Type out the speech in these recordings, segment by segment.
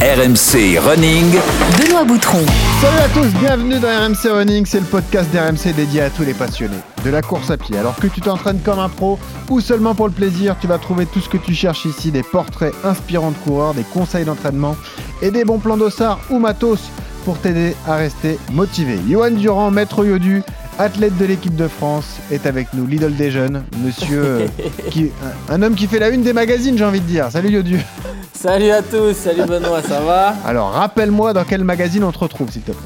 RMC Running. Benoît Boutron. Salut à tous, bienvenue dans RMC Running, c'est le podcast d'RMC dédié à tous les passionnés de la course à pied. Alors que tu t'entraînes comme un pro ou seulement pour le plaisir, tu vas trouver tout ce que tu cherches ici, des portraits inspirants de coureurs, des conseils d'entraînement et des bons plans d'ossard ou matos pour t'aider à rester motivé. Johan Durand, maître Yodu, athlète de l'équipe de France, est avec nous, l'idole des jeunes, monsieur, euh, qui, un, un homme qui fait la une des magazines, j'ai envie de dire. Salut Yodu. Salut à tous, salut Benoît, ça va? Alors rappelle-moi dans quel magazine on te retrouve, s'il te plaît.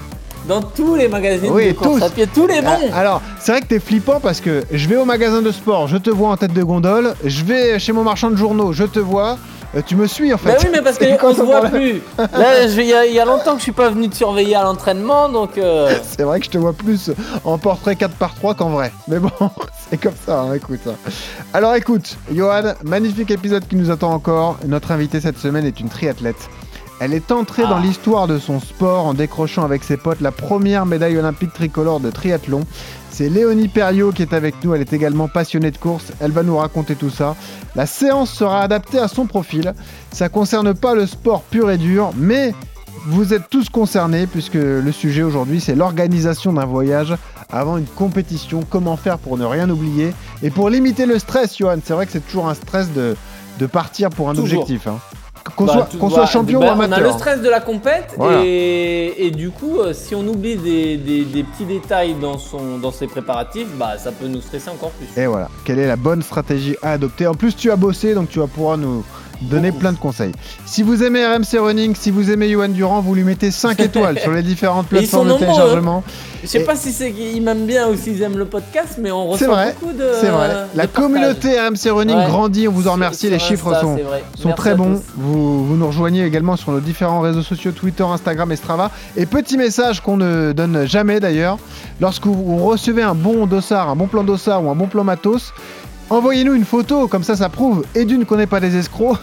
Dans tous les magazines Oui, de course tous. à pied, tous les bons Ah, Alors, c'est vrai que t'es flippant parce que je vais au magasin de sport, je te vois en tête de gondole, je vais chez mon marchand de journaux, je te vois, euh, tu me suis en fait. Bah oui, mais parce qu'on se voit plus Là, je vais- il y, a- il y a longtemps que je suis pas venu te surveiller à l'entraînement, donc... euh, C'est vrai que je te vois plus en portrait 4x3 qu'en vrai. Mais bon, c'est comme ça, hein, écoute. Alors écoute, Johan, magnifique épisode qui nous attend encore. Notre invitée cette semaine est une triathlète. Elle est entrée dans Ah. l'histoire de son sport en décrochant avec ses potes la première médaille olympique tricolore de triathlon. C'est Léonie Perriot qui est avec nous, elle est également passionnée de course, elle va nous raconter tout ça. La séance sera adaptée à son profil, ça concerne pas le sport pur et dur, mais vous êtes tous concernés puisque le sujet aujourd'hui c'est l'organisation d'un voyage avant une compétition, comment faire pour ne rien oublier? Et pour limiter le stress, Johan. C'est vrai que c'est toujours un stress de, de partir pour un Toujours. objectif. hein. Qu'on bah, soit, tout- qu'on bah, soit champion bah, ou amateur. On a le stress de la compète, Voilà. et, et du coup, euh, si on oublie des, des- des petits détails dans, son, dans ses préparatifs, bah ça peut nous stresser encore plus. Et voilà, quelle est la bonne stratégie à adopter? En plus, tu as bossé, donc tu vas pouvoir nous donner Beaucoup. plein de conseils. Si vous aimez RMC Running, si vous aimez Johan Durand, vous lui mettez 5 étoiles sur les différentes plateformes de hein. téléchargement. Je sais Et- pas si c'est qu'ils m'aiment bien ou s'ils aiment le podcast, mais on reçoit vrai, beaucoup de C'est vrai. La communauté RMC Running Ouais. grandit, on vous en remercie, les chiffres Insta, sont, sont très bons. Vous, vous nous rejoignez également sur nos différents réseaux sociaux, Twitter, Instagram et Strava. Et petit message qu'on ne donne jamais d'ailleurs, lorsque vous vous recevez un bon dossard, un bon plan dossard ou un bon plan matos, envoyez-nous une photo, comme ça ça prouve, et d'une qu'on n'est pas des escrocs,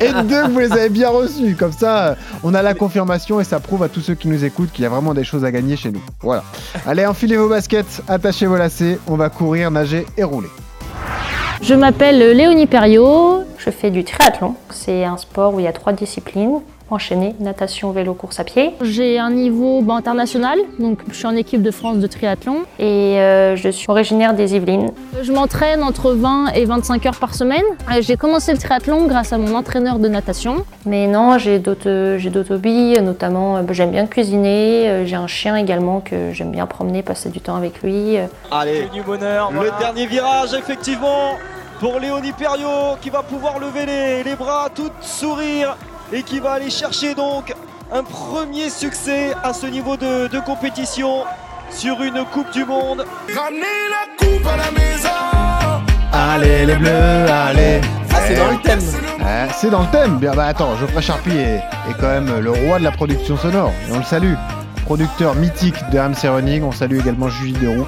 et de deux que vous les avez bien reçus. Comme ça, on a la confirmation et ça prouve à tous ceux qui nous écoutent qu'il y a vraiment des choses à gagner chez nous. Voilà. Allez, enfilez vos baskets, attachez vos lacets, on va courir, nager et rouler. Je m'appelle Léonie Perriot, je fais du triathlon. C'est un sport où il y a trois disciplines enchaînées, natation, vélo, course à pied. J'ai un niveau bah, international, donc je suis en équipe de France de triathlon et euh, je suis originaire des Yvelines. Je m'entraîne entre 20 et 25 heures par semaine. Euh, J'ai commencé le triathlon grâce à mon entraîneur de natation. Mais non, j'ai d'autres j'ai d'autres hobbies, notamment euh, bah, j'aime bien cuisiner, j'ai un chien également que j'aime bien promener, passer du temps avec lui. Allez, du bonheur. le dernier virage, effectivement, pour Léonie Perriot qui va pouvoir lever les, les bras, tout sourire et qui va aller chercher donc un premier succès à ce niveau de, de compétition sur une Coupe du Monde. Allez les bleus, allez Ah, c'est dans le thème. Euh, C'est dans le thème. Bien, bah attends, Geoffrey Charpie est, est quand même le roi de la production sonore. Et on le salue. Producteur mythique de RMC Running. On salue également Julie Deroux,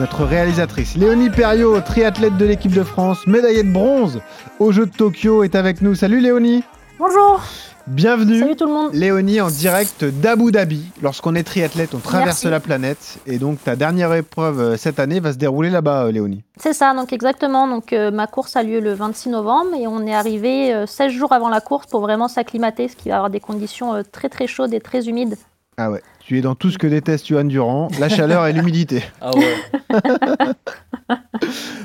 notre réalisatrice. Léonie Perriot, triathlète de l'équipe de France, médaillée de bronze aux Jeux de Tokyo, est avec nous. Salut Léonie. Bonjour, Bienvenue. salut tout le monde. Léonie en direct d'Abu Dhabi. Lorsqu'on est triathlète, on traverse Merci. la planète. Et donc ta dernière épreuve euh, cette année va se dérouler là-bas, euh, Léonie. C'est ça, donc exactement. Donc euh, ma course a lieu le 26 novembre et on est arrivé euh, 16 jours avant la course pour vraiment s'acclimater, ce qui va avoir des conditions très très chaudes et très humides. Ah ouais. Tu es dans tout ce que déteste Johan Durand, la chaleur et l'humidité. Ah ouais.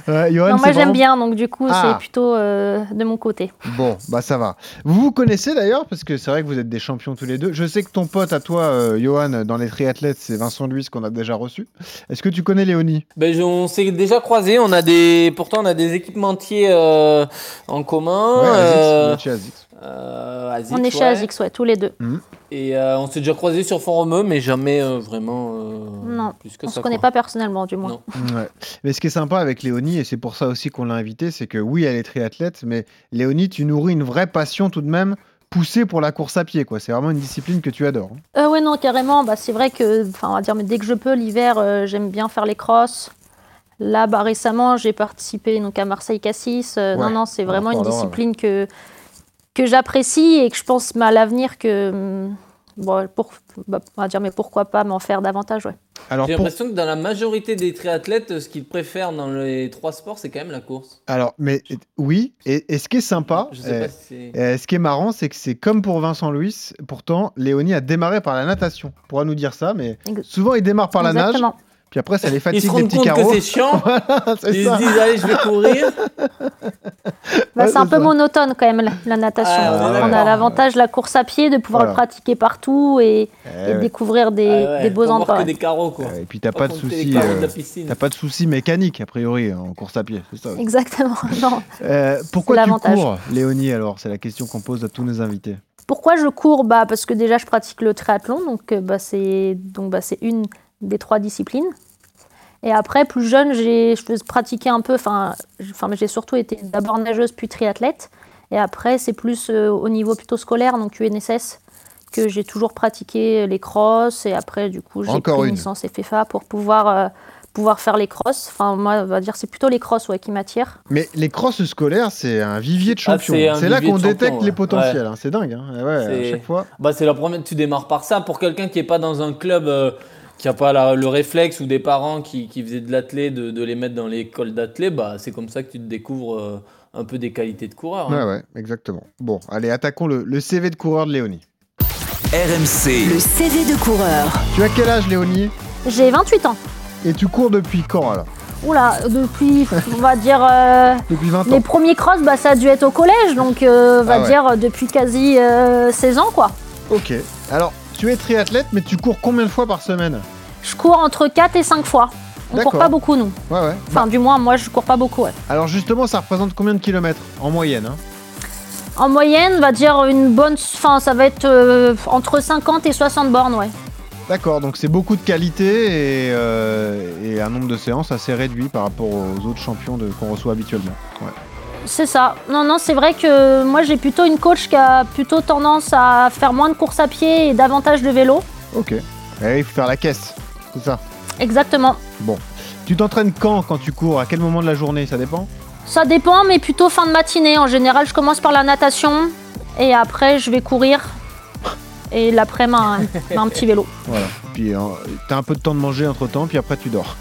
Ouais, Johan, non, moi j'aime vraiment- bien, donc du coup Ah. c'est plutôt euh, de mon côté. Bon, bah ça va. Vous vous connaissez d'ailleurs, parce que c'est vrai que vous êtes des champions tous les deux. Je sais que ton pote à toi, euh, Johan, dans les triathlètes, c'est Vincent Luis qu'on a déjà reçu. Est-ce que tu connais Léonie? Ben, je- on s'est déjà croisés, on a des, pourtant on a des équipementiers euh, en commun. Ouais, Azix, euh, on est chez ouais. Azix, ouais, tous les deux. Et euh, on s'est déjà croisés sur Forumeux, mais jamais euh, vraiment euh, Non, plus que On ça. se connaît quoi. pas personnellement, du moins. Non. Ouais. Mais ce qui est sympa avec Léonie, et c'est pour ça aussi qu'on l'a invitée, c'est que oui, elle est triathlète, mais Léonie, tu nourris une vraie passion tout de même poussée pour la course à pied. quoi. C'est vraiment une discipline que tu adores. hein. Euh, ouais, non, carrément. Bah, c'est vrai que, enfin, on va dire, mais dès que je peux, l'hiver, euh, j'aime bien faire les crosses. Là, bah, récemment, j'ai participé donc à Marseille-Cassis. Euh, Ouais, Non, non, c'est vraiment une discipline que, que j'apprécie et que je pense à l'avenir que, hum, bon, pour, bah, on va dire, mais pourquoi pas m'en faire davantage, ouais. Alors, J'ai pour- l'impression que dans la majorité des triathlètes, ce qu'ils préfèrent dans les trois sports, c'est quand même la course. alors, mais oui, et, et ce qui est sympa, Je sais euh, pas si c'est. euh, ce qui est marrant, c'est que c'est comme pour Vincent Louis. Pourtant, Léonie a démarré par la natation. On pourra nous dire ça, mais souvent il démarre par la nage, Exactement. Puis après ça les Ils fatigue se des rendent petits compte carreaux. que c'est chiant. c'est Ils ça. se disent, allez, je vais courir. Bah, Ouais, c'est un peu ça. monotone quand même la, la natation. Ah, on a l'avantage de la course à pied, de pouvoir Voilà. le pratiquer partout et, Eh et découvrir des, Ah ouais, des beaux endroits. des carreaux, quoi. Euh, Et puis t'as Pas pas de soucis. euh. T'as pas de soucis mécaniques a priori en course à pied, ça. Exactement. Non. Euh, pourquoi tu l'avantage. cours, Léonie alors? C'est la question qu'on pose à tous nos invités. Pourquoi je cours? Bah, Parce que déjà, je pratique le triathlon, donc euh, bah, c'est donc, bah, c'est une des trois disciplines. Et après, plus jeune, j'ai je faisais pratiquer un peu, enfin, j'ai surtout été d'abord nageuse puis triathlète. Et après, c'est plus euh, au niveau plutôt scolaire, donc UNSS, que j'ai toujours pratiqué les crosses. Et après, du coup, j'ai Encore pris une. licence FFA pour pouvoir, euh, pouvoir faire les crosses. Enfin, moi, on va dire, c'est plutôt les crosses ouais, qui m'attirent. Mais les crosses scolaires, c'est un vivier de Ah, champions. c'est là qu'on détecte les ouais. potentiels. hein. C'est dingue. hein. Ouais, à C'est- chaque fois. Bah, c'est la première. Tu démarres par ça. Pour quelqu'un qui est pas dans un club, euh, qui a pas la- le réflexe ou des parents qui, qui faisaient de l'athlé, de, de les mettre dans l'école d'athlé, bah, c'est comme ça que tu te découvres euh, un peu des qualités de coureur. hein. Ouais, ouais, exactement. Bon, allez, attaquons le, le CV de coureur de Léonie. RMC, Le CV de coureur. Tu as quel âge, Léonie? J'ai 28 ans. Et tu cours depuis quand alors? Oula, depuis, on va dire, euh, Depuis 20 les ans. premiers crosses, bah, ça a dû être au collège, donc euh, on va Ah ouais. dire depuis quasi euh, 16 ans, quoi. Ok. Alors, tu es triathlète, mais tu cours combien de fois par semaine Je cours entre 4 et 5 fois. On court pas beaucoup, nous. Ouais, ouais. Enfin, du moins, moi, je cours pas beaucoup, ouais. Alors, justement, ça représente combien de kilomètres en moyenne hein En moyenne, on va dire une bonne... Enfin, ça va être euh, entre 50 et 60 bornes, ouais. D'accord, donc c'est beaucoup de qualité et, euh, et un nombre de séances assez réduit par rapport aux autres champions qu'on reçoit habituellement. Ouais. C'est ça. Non, non, c'est vrai que moi, j'ai plutôt une coach qui a plutôt tendance à faire moins de courses à pied et davantage de vélo. Ok. Et il faut faire la caisse, c'est ça. Exactement. Tu t'entraînes quand quand tu cours? À quel moment de la journée? Ça dépend? Ça dépend, mais plutôt fin de matinée. En général, je commence par la natation et après, je vais courir. Et l'après-midi, un, un petit vélo. Voilà. Puis euh, t'as un peu de temps de manger entre temps, puis après tu dors.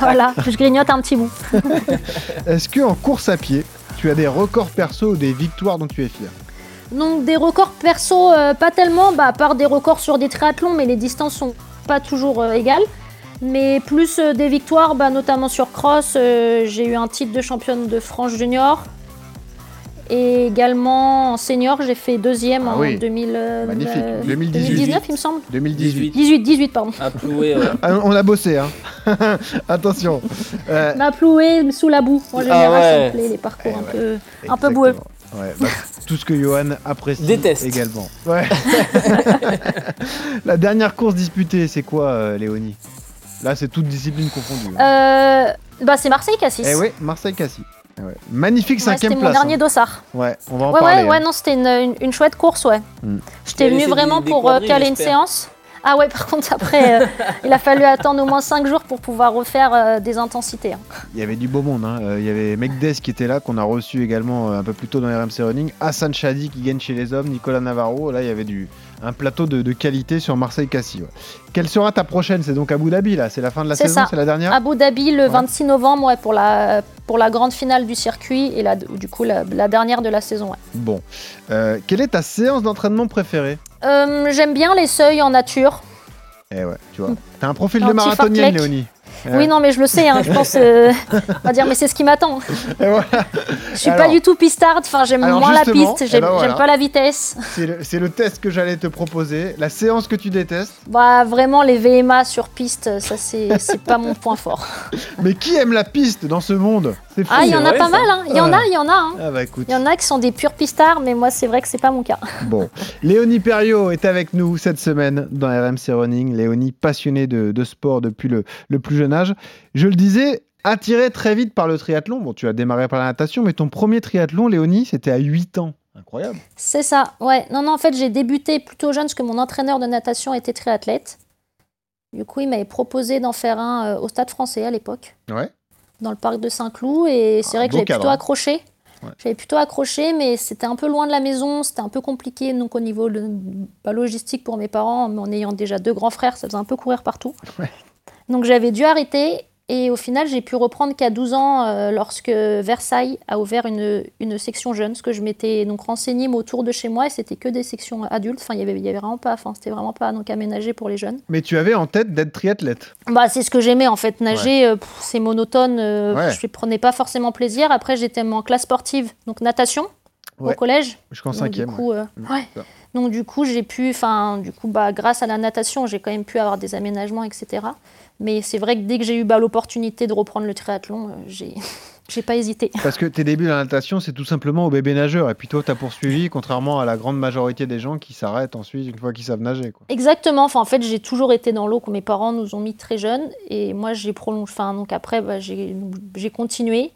Voilà, je grignote un petit bout. Est-ce que en course à pied, tu as des records perso ou des victoires dont tu es fier Donc des records perso, euh, pas tellement, bah, à part des records sur des triathlons, mais les distances sont pas toujours euh, égales. Mais plus euh, des victoires, bah, notamment sur cross, j'ai eu un titre de championne de France junior. Et également en senior, j'ai fait deuxième Ah en oui. 2000, euh, Magnifique. euh, 2018. 2019, il me semble. 2018. 18, 18, pardon. Ouais. Ah, on a bossé, hein Attention. Euh, M'a ploué sous la boue. En Ah général, ouais. ça me plaît, les parcours Eh un, ouais. peu, un peu boueux. Ouais, bah, tout ce que Johan apprécie Déteste. également. Ouais. La dernière course disputée, c'est quoi, euh, Léonie? Là, c'est toute discipline confondue. hein. Euh, bah, c'est Marseille-Cassis. Eh oui, Marseille-Cassis. Ouais. Magnifique Ouais, cinquième C'était mon place. dernier hein. dossard. Ouais, on va en Ouais, parler. ouais, ouais, hein. non, c'était une, une- une chouette course, ouais. Hmm. J'étais avait vraiment des- des pour euh, quadrilles, caler une séance. Ah ouais, par contre, après, euh, il a fallu attendre au moins 5 jours pour pouvoir refaire euh, des intensités. hein. Il y avait du beau monde. hein. Euh, Il y avait Mekdes qui était là, qu'on a reçu également euh, un peu plus tôt dans RMC Running. Hassan Chadi qui gagne chez les hommes. Nicolas Navarro. Là, il y avait du, un plateau de, de qualité sur Marseille-Cassis. ouais. Quelle sera ta prochaine? C'est donc Abu Dhabi, là C'est la fin de la saison. C'est la dernière? Abu Dhabi, le Ouais. 26 novembre, ouais, pour, la, pour la grande finale du circuit et la, du coup, la, la dernière de la saison. Bon. Euh, quelle est ta séance d'entraînement préférée? Euh, J'aime bien les seuils en nature. Eh ouais, tu vois. T'as un profil Un de marathonienne. Léonie. Oui, non, mais je le sais, hein, je pense. euh, on va dire, mais c'est ce qui m'attend. Voilà. Je suis Alors- pas du tout pistarde, enfin, j'aime moins la piste, eh j'aime ben voilà. j'aime pas la vitesse. C'est le, le test que j'allais te proposer. La séance que tu détestes. Bah, vraiment, les VMA sur piste, ça, c'est pas mon point fort. Mais qui aime la piste dans ce monde? Fou. Ah, il y en a pas ça. mal, hein. Il y en Ouais. a, il y en a, hein. Ah bah écoute. Il y en a qui sont des purs pistards, mais moi, c'est vrai que c'est pas mon cas. Bon, Léonie Perriot est avec nous cette semaine dans RMC Running. Léonie, passionnée de, de sport depuis le, le plus jeune âge. Je le disais, attirée très vite par le triathlon. Bon, tu as démarré par la natation, mais ton premier triathlon, Léonie, c'était à 8 ans. Incroyable. C'est ça, ouais. Non, non, en fait, j'ai débuté plutôt jeune parce que mon entraîneur de natation était triathlète. Du coup, il m'avait proposé d'en faire un euh, au Stade français à l'époque, Ouais. Dans le parc de Saint-Cloud. Et c'est vrai que cadre, plutôt accroché. Ouais. J'avais plutôt accroché, mais c'était un peu loin de la maison, c'était un peu compliqué donc au niveau de, bah, logistique pour mes parents, mais en ayant déjà deux grands frères, ça faisait un peu courir partout. Ouais. Donc j'avais dû arrêter et au final j'ai pu reprendre qu'à 12 ans euh, lorsque Versailles a ouvert une, une section jeune, ce que je m'étais donc renseignée mais autour de chez moi et c'était que des sections adultes, enfin il y avait, y avait vraiment pas, enfin c'était vraiment pas donc aménagé pour les jeunes. Mais tu avais en tête d'être triathlète. Bah, c'est ce que j'aimais en fait. Nager, euh, c'est monotone. euh, Ouais. Je ne prenais pas forcément plaisir. Après, j'étais en classe sportive, donc natation Ouais. au collège. Jusqu'en Donc, cinquième. Du coup, Mm, ouais. Donc du coup, j'ai pu, enfin, du coup, bah, grâce à la natation, j'ai quand même pu avoir des aménagements, etc. Mais c'est vrai que dès que j'ai eu bah, l'opportunité de reprendre le triathlon, euh, j'ai, j'ai pas hésité. Parce que tes débuts dans la natation, c'est tout simplement au bébé nageur. Et puis toi, tu as poursuivi, contrairement à la grande majorité des gens qui s'arrêtent ensuite une fois qu'ils savent nager. Quoi. Exactement. Enfin, en fait, j'ai toujours été dans l'eau que mes parents nous ont mis très jeunes. Et moi, j'ai prolongé. Enfin, donc après, bah, j'ai continué.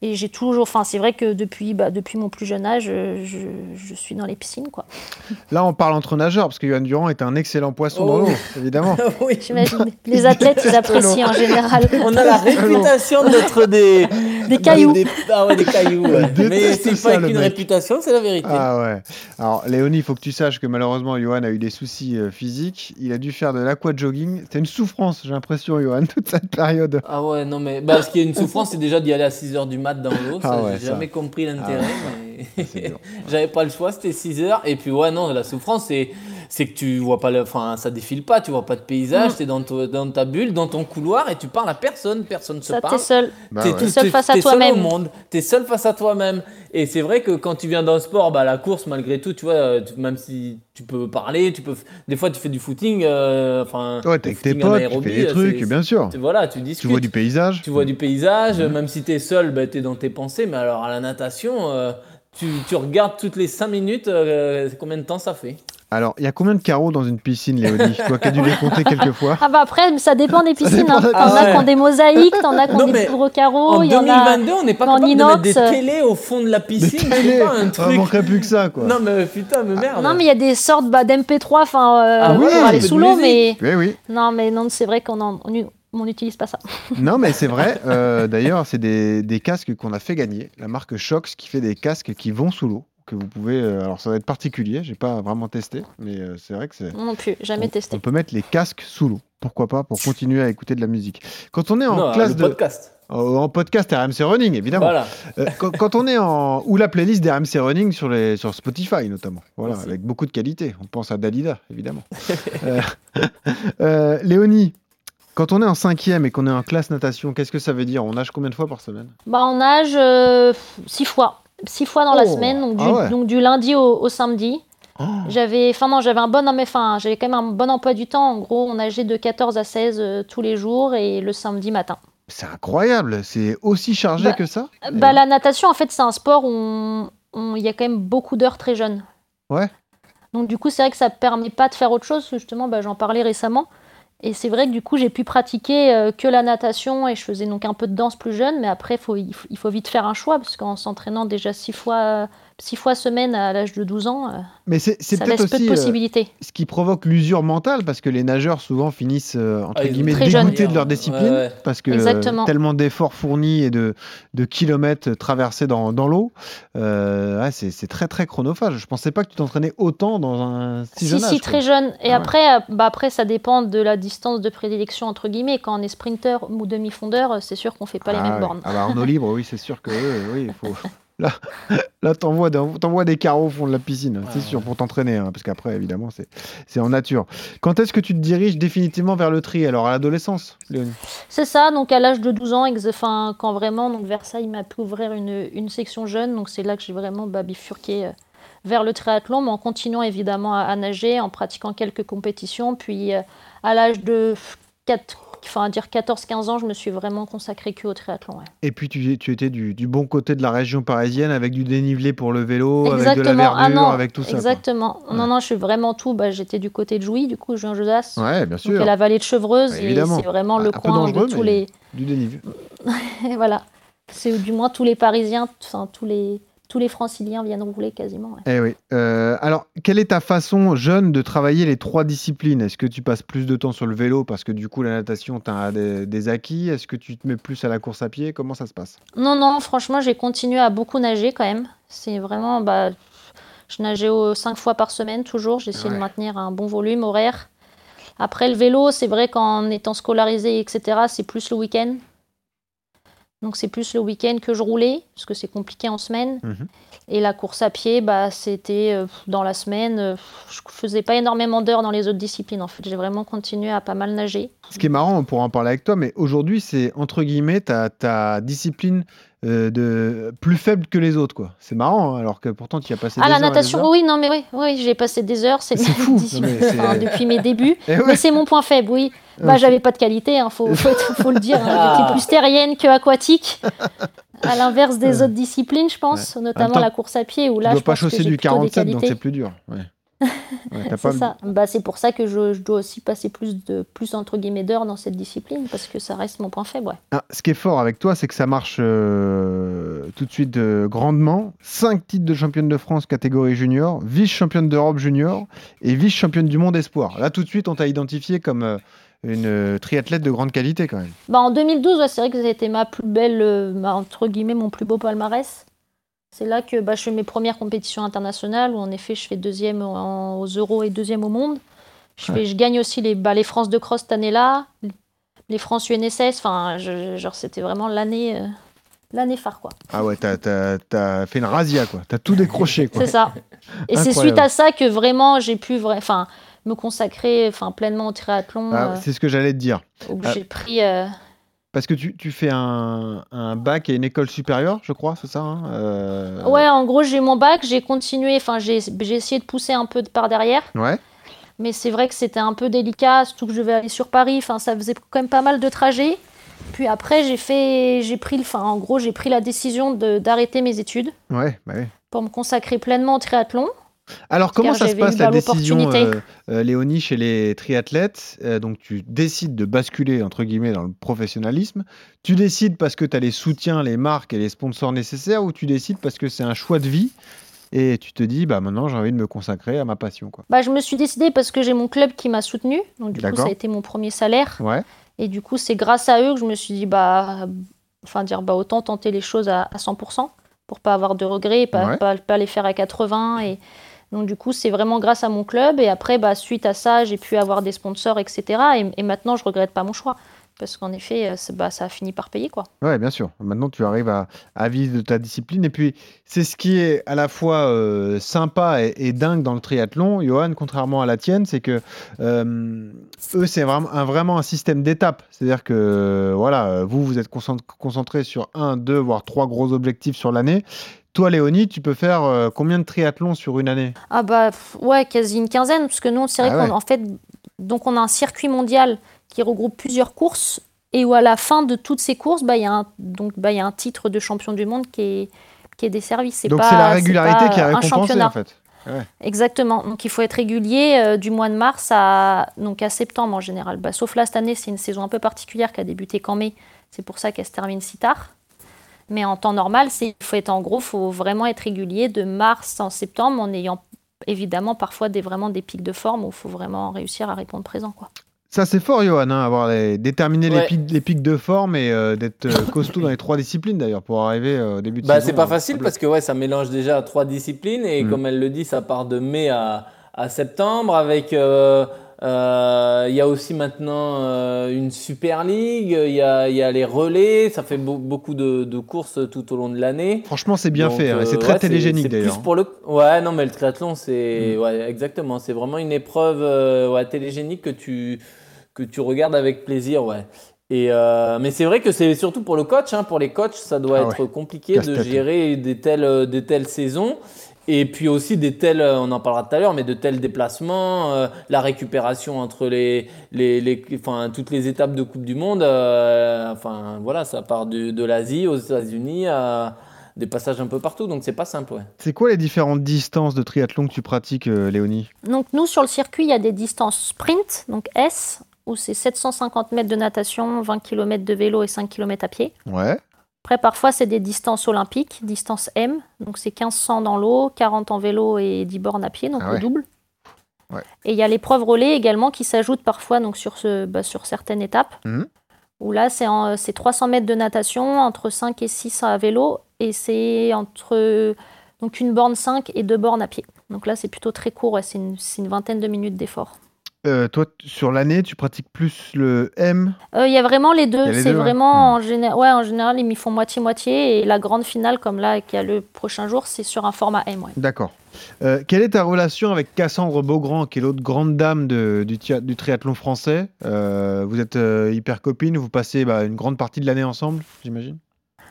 Et j'ai toujours. Enfin, c'est vrai que depuis, bah, depuis mon plus jeune âge, euh, je, je suis dans les piscines, quoi. Là, on parle entre nageurs, parce que Johan Durand est un excellent poisson dans Oh. l'eau, évidemment. oui. J'imagine. Les athlètes, ils apprécient en général. On a la réputation d'être des... Des cailloux. des- Ah ouais, des cailloux. ouais. Mais c'est pas avec une réputation, c'est la vérité. Ah ouais. Alors, Léonie, il faut que tu saches que malheureusement, Johan a eu des soucis euh, physiques. Il a dû faire de l'aqua-jogging. C'était une souffrance, j'ai l'impression, Johan, toute cette période. Ah ouais, non mais bah, ce qui est une souffrance, c'est déjà d'y aller à 6h du mat dans l'eau. Ah Ça, ouais, j'ai jamais compris l'intérêt. mais c'est dur. J'avais pas le choix, c'était 6h. Et puis ouais, non, la souffrance, c'est c'est que tu vois pas le. Enfin, ça défile pas, tu vois pas de paysage, Mm. t'es dans, to- dans ta bulle, dans ton couloir et tu parles à personne, personne se Ça, parle. t'es seul. Bah T'es ouais. tout- seul t'es- face à t'es seul toi-même. au monde, t'es seul face à toi-même. Et c'est vrai que quand tu viens d'un sport, bah, la course, malgré tout, tu vois, tu- même si tu peux parler, tu peux. Des fois, tu fais du footing, euh, enfin. Ouais, t'es avec tes potes, tu fais des euh, trucs, bien sûr. Voilà, tu discutes. Tu vois du paysage. Tu vois du paysage, même si tu es seul, bah, tu es dans tes pensées, mais alors à la natation, euh, tu, tu regardes toutes les 5 minutes euh, combien de temps ça fait? Alors, il y a combien de carreaux dans une piscine, Léonie Toi qui as dû les compter quelques fois. Ah bah après, ça dépend des piscines. hein. des T'en as piscines. qui ont des mosaïques, t'en as qui ont des gros carreaux. en il y en a... 2022, on n'est pas capable de mettre des inox. télés au fond de la piscine, c'est pas un Ah, truc. manquerait plus que ça, quoi. non mais putain, mais merde. Non mais il y a des sortes bah, d'MP3 enfin euh, Ah pour oui, aller sous l'eau mais Oui, oui. non mais non c'est vrai qu'on en- on on n'utilise pas ça. Non, mais c'est vrai. euh, D'ailleurs, c'est des, des casques qu'on a fait gagner. La marque Shox qui fait des casques qui vont sous l'eau. Que vous pouvez. euh, alors, ça va être particulier. J'ai pas vraiment testé, mais euh, c'est vrai que c'est. Non plus, jamais on, testé. on peut mettre les casques sous l'eau. Pourquoi pas Pour continuer à écouter de la musique. Quand on est en Non, classe le de. podcast. en en podcast RMC Running, évidemment. Voilà. Euh, quand, quand on est en. Ou la playlist d'RMC Running sur, les, sur Spotify, notamment. Voilà, avec beaucoup de qualité. On pense à Dalida, évidemment. Euh, euh, Léonie, quand on est en cinquième et qu'on est en classe natation, qu'est-ce que ça veut dire? On nage combien de fois par semaine? Bah on nage euh, six fois, six fois dans la Oh, semaine donc du, ah ouais. donc du lundi au, au samedi. Oh, J'avais enfin non, j'avais un bon mais enfin, j'avais quand même un bon emploi du temps. En gros, on nageait de 14 à 16 euh, tous les jours et le samedi matin. C'est incroyable, c'est aussi chargé Bah, que ça? Bah, la natation, en fait, c'est un sport où il y a quand même beaucoup d'heures très jeunes. Ouais. Donc, du coup, c'est vrai que ça permet pas de faire autre chose. Justement, bah, j'en parlais récemment. Et c'est vrai que du coup, j'ai pu pratiquer euh, que la natation et je faisais donc un peu de danse plus jeune. Mais après, faut, il, faut, il faut vite faire un choix parce qu'en s'entraînant déjà six fois, six fois semaine à l'âge de 12 ans, euh, Mais c'est c'est ça peut-être laisse peu de aussi euh, possibilités. ce qui provoque l'usure mentale parce que les nageurs souvent finissent euh, entre Ah, guillemets Très jeunes. dégoûtés de leur discipline Ouais, ouais. parce que euh, tellement d'efforts fournis et de, de kilomètres traversés dans, dans l'eau, euh, ouais, c'est c'est très très chronophage. Je pensais pas que tu t'entraînais autant dans un si, Si, jeune si, âge, très jeune. Et Ah après, bah après, ça dépend de la distance de prédilection, entre guillemets. Quand on est sprinter ou demi-fondeur, c'est sûr qu'on fait pas les Ah mêmes ouais. bornes. Ah bah, en eau libre, oui, c'est sûr que euh, oui, il faut. Là, là t'envoies des, t'envoies des carreaux au fond de la piscine, c'est Ouais. sûr, pour t'entraîner, hein, parce qu'après, évidemment, c'est c'est en nature. Quand est-ce que tu te diriges définitivement vers le tri Alors, à l'adolescence, Léonie? C'est ça, donc à l'âge de 12 ans, enfin, quand vraiment donc Versailles m'a pu ouvrir une, une section jeune, donc c'est là que j'ai vraiment bah, bifurqué euh, vers le triathlon, mais en continuant évidemment à, à nager, en pratiquant quelques compétitions. Puis euh, à l'âge de 4, enfin, à dire 14-15 ans, je me suis vraiment consacrée que au triathlon. ouais. Et puis, tu, tu étais du, du bon côté de la région parisienne, avec du dénivelé pour le vélo, avec de la verdure, ah non, avec tout ça. quoi. exactement. Non, non, je suis vraiment tout. Bah, J'étais du côté de Jouy, du coup, Jean Josas. Ouais, bien Donc, sûr. à la vallée de Chevreuse, Bah, c'est vraiment le coin de tous les. Du dénivelé. Voilà. C'est du moins tous les Parisiens, enfin tous les tous les franciliens viennent rouler quasiment. ouais. Eh oui. Euh, alors, quelle est ta façon jeune de travailler les trois disciplines? Est-ce que tu passes plus de temps sur le vélo parce que du coup la natation t'as des, des acquis? Est-ce que tu te mets plus à la course à pied? Comment ça se passe? Non, non, franchement, j'ai continué à beaucoup nager quand même. C'est vraiment, bah, je nageais au- cinq fois par semaine toujours. J'essayais Ouais. de maintenir un bon volume horaire. Après le vélo, c'est vrai qu'en étant scolarisé, etc., c'est plus le week-end. Donc c'est plus le week-end que je roulais, parce que c'est compliqué en semaine. Mhm. Et la course à pied, bah, c'était euh, dans la semaine. euh, je faisais pas énormément d'heures dans les autres disciplines. En fait, j'ai vraiment continué à pas mal nager. Ce qui est marrant, on pourra en parler avec toi, mais aujourd'hui, c'est entre guillemets ta, ta discipline euh, de plus faible que les autres, quoi. C'est marrant, hein, alors que pourtant tu as passé Ah, des la heures natation, heures. oui, non, mais oui, oui j'ai passé des heures. C'est fou, discipline, non, enfin, depuis mes débuts. Eh ouais. Mais c'est mon point faible, oui. Bah, j'avais pas de qualité, hein, faut, faut, faut le dire. hein. Ah. J'étais plus terrienne que aquatique. À l'inverse des Ouais. autres disciplines, je pense, notamment temps, la course à pied, où Tu là, dois je pas pense que chausser du plutôt des 47, donc c'est plus dur. Ouais. Ouais, t'as pas- C'est ça. Bah, c'est pour ça que je, je dois aussi passer plus de plus entre guillemets d'heures dans cette discipline parce que ça reste mon point faible. Ah, ce qui est fort avec toi, c'est que ça marche euh, tout de suite euh, grandement. Cinq titres de championne de France catégorie junior, vice-championne d'Europe junior et vice-championne du monde espoir. Là, tout de suite, on t'a identifié comme euh, une euh, triathlète de grande qualité quand même. Bah, en 2012, ouais, c'est vrai que ça a été ma plus belle, euh, ma- entre guillemets, mon plus beau palmarès. C'est là que bah, je fais mes premières compétitions internationales, où en effet je fais deuxième en- aux Euros et deuxième au monde. Je, fais, je gagne aussi les, bah, les France de cross cette année-là, les France UNSS. Enfin, je- genre, c'était vraiment l'année euh, l'année phare, quoi. Ah ouais, t'as, t'as- t'as fait une razzia, quoi. T'as tout décroché, quoi. C'est ça. Et c'est suite à ça que vraiment j'ai pu vra- enfin, me consacrer enfin, pleinement au triathlon, Ah, euh, c'est ce que j'allais te dire. ah. j'ai pris. euh, Parce que tu, tu fais un, un bac et une école supérieure, je crois, c'est ça hein Euh, Ouais, en gros, j'ai mon bac, j'ai continué, enfin, j'ai essayé de pousser un peu de par derrière, Ouais. mais c'est vrai que c'était un peu délicat, surtout que je vais aller sur Paris, enfin, ça faisait quand même pas mal de trajets. Puis après, j'ai fait, j'ai pris, enfin, en gros, j'ai pris la décision d'arrêter mes études Ouais, bah ouais. pour me consacrer pleinement au triathlon. Alors, comment ça se passe la décision, euh, euh, Léonie, chez les triathlètes Euh, Donc, tu décides de basculer, entre guillemets, dans le professionnalisme. Tu décides parce que tu as les soutiens, les marques et les sponsors nécessaires ou tu décides parce que c'est un choix de vie et tu te dis, bah maintenant, j'ai envie de me consacrer à ma passion, quoi. Bah, je me suis décidée parce que j'ai mon club qui m'a soutenue, donc du coup, ça a été mon premier salaire. Ouais. Et du coup, c'est grâce à eux que je me suis dit, bah, enfin, dire, bah, autant tenter les choses à, à 100% pour pas avoir de regrets, pas, Ouais. pas, pas les faire à 80. Et donc, du coup, c'est vraiment grâce à mon club. Et après, bah, suite à ça, j'ai pu avoir des sponsors, etc. Et, maintenant, je regrette pas mon choix. Parce qu'en effet, euh, bah, ça a fini par payer, quoi. Ouais, bien sûr. Maintenant, tu arrives à, à vivre de ta discipline. Et puis, c'est ce qui est à la fois euh, sympa et, dingue dans le triathlon, Johan, contrairement à la tienne, c'est que euh, eux, c'est vraiment un, vraiment un système d'étapes. C'est-à-dire que, voilà, vous, vous êtes concent- concentré sur un, deux, voire trois gros objectifs sur l'année. Toi, Léonie, tu peux faire euh, combien de triathlons sur une année? Ah bah pff, ouais, quasi une quinzaine, parce que nous, c'est vrai Ah ouais. en fait, donc on a un circuit mondial qui regroupe plusieurs courses et où à la fin de toutes ces courses, bah il y a un donc bah il y a un titre de champion du monde qui est qui est desservi. C'est Donc, pas c'est la régularité pas qui est un récompensée, championnat. en fait. Exactement. Donc il faut être régulier euh, du mois de mars à donc à septembre en général. Bah, sauf là cette année, c'est une saison un peu particulière qui a débuté qu'en mai. C'est pour ça qu'elle se termine si tard. Mais en temps normal, c'est il faut être en gros, faut vraiment être régulier de mars en septembre en ayant évidemment parfois des vraiment des pics de forme où il faut vraiment réussir à répondre présent quoi. Ça, c'est fort, Johan, hein, avoir les- déterminer les, pics, les pics de forme et euh, d'être euh, costaud dans les trois disciplines, d'ailleurs, pour arriver euh, au début de Bah, saison. c'est pas euh, facile parce que ouais, ça mélange déjà trois disciplines et Mm. comme elle le dit, ça part de mai à, à septembre avec. Euh, euh, Il y a aussi maintenant euh, une Super League, il y a, il y a les relais, ça fait beau- beaucoup de, de courses tout au long de l'année. Franchement, c'est bien Donc, fait. hein, euh, c'est très ouais, télégénique, d'ailleurs. pour le... Ouais, non, mais le triathlon, c'est. Mm. Ouais, exactement. C'est vraiment une épreuve euh, ouais, télégénique que tu, que tu regardes avec plaisir, ouais. Et euh, mais c'est vrai que c'est surtout pour le coach, hein, pour les coachs, ça doit Ah être compliqué de gérer des telles, euh, des telles saisons. Et puis aussi des tels, euh, on en parlera tout à l'heure, mais de tels déplacements, euh, la récupération entre les, les, les, enfin, toutes les étapes de Coupe du Monde. euh, enfin, voilà, ça part de, de l'Asie aux États-Unis à des passages un peu partout, donc c'est pas simple, ouais. C'est quoi les différentes distances de triathlon que tu pratiques, euh, Léonie? Donc nous sur le circuit, il y a des distances sprint, donc S où c'est 750 mètres de natation, 20 km de vélo et 5 km à pied. Ouais. Après, parfois, c'est des distances olympiques, distance M. Donc, c'est 1500 dans l'eau, 40 en vélo et 10 bornes à pied, donc Ah le double. Ouais. Et il y a l'épreuve relais également qui s'ajoute parfois donc, sur, ce, bah, sur certaines étapes. Mhm. Où là, c'est en- c'est 300 mètres de natation, entre 5 et 6 à vélo. Et c'est entre donc une borne 5 et deux bornes à pied. Donc là, c'est plutôt très court, ouais, c'est une, c'est une vingtaine de minutes d'effort. Euh, toi, sur l'année, tu pratiques plus le M. Euh, Il y a vraiment les deux. C'est ouais. vraiment en, géné- ouais, en général, ils m'y font moitié-moitié. Et la grande finale, comme là, qui a le prochain jour, c'est sur un format M. ouais. D'accord. Euh, quelle est ta relation avec Cassandre Beaugrand, qui est l'autre grande dame de- du, triathlon français? Vous êtes hyper copines, vous passez bah, une grande partie de l'année ensemble, j'imagine?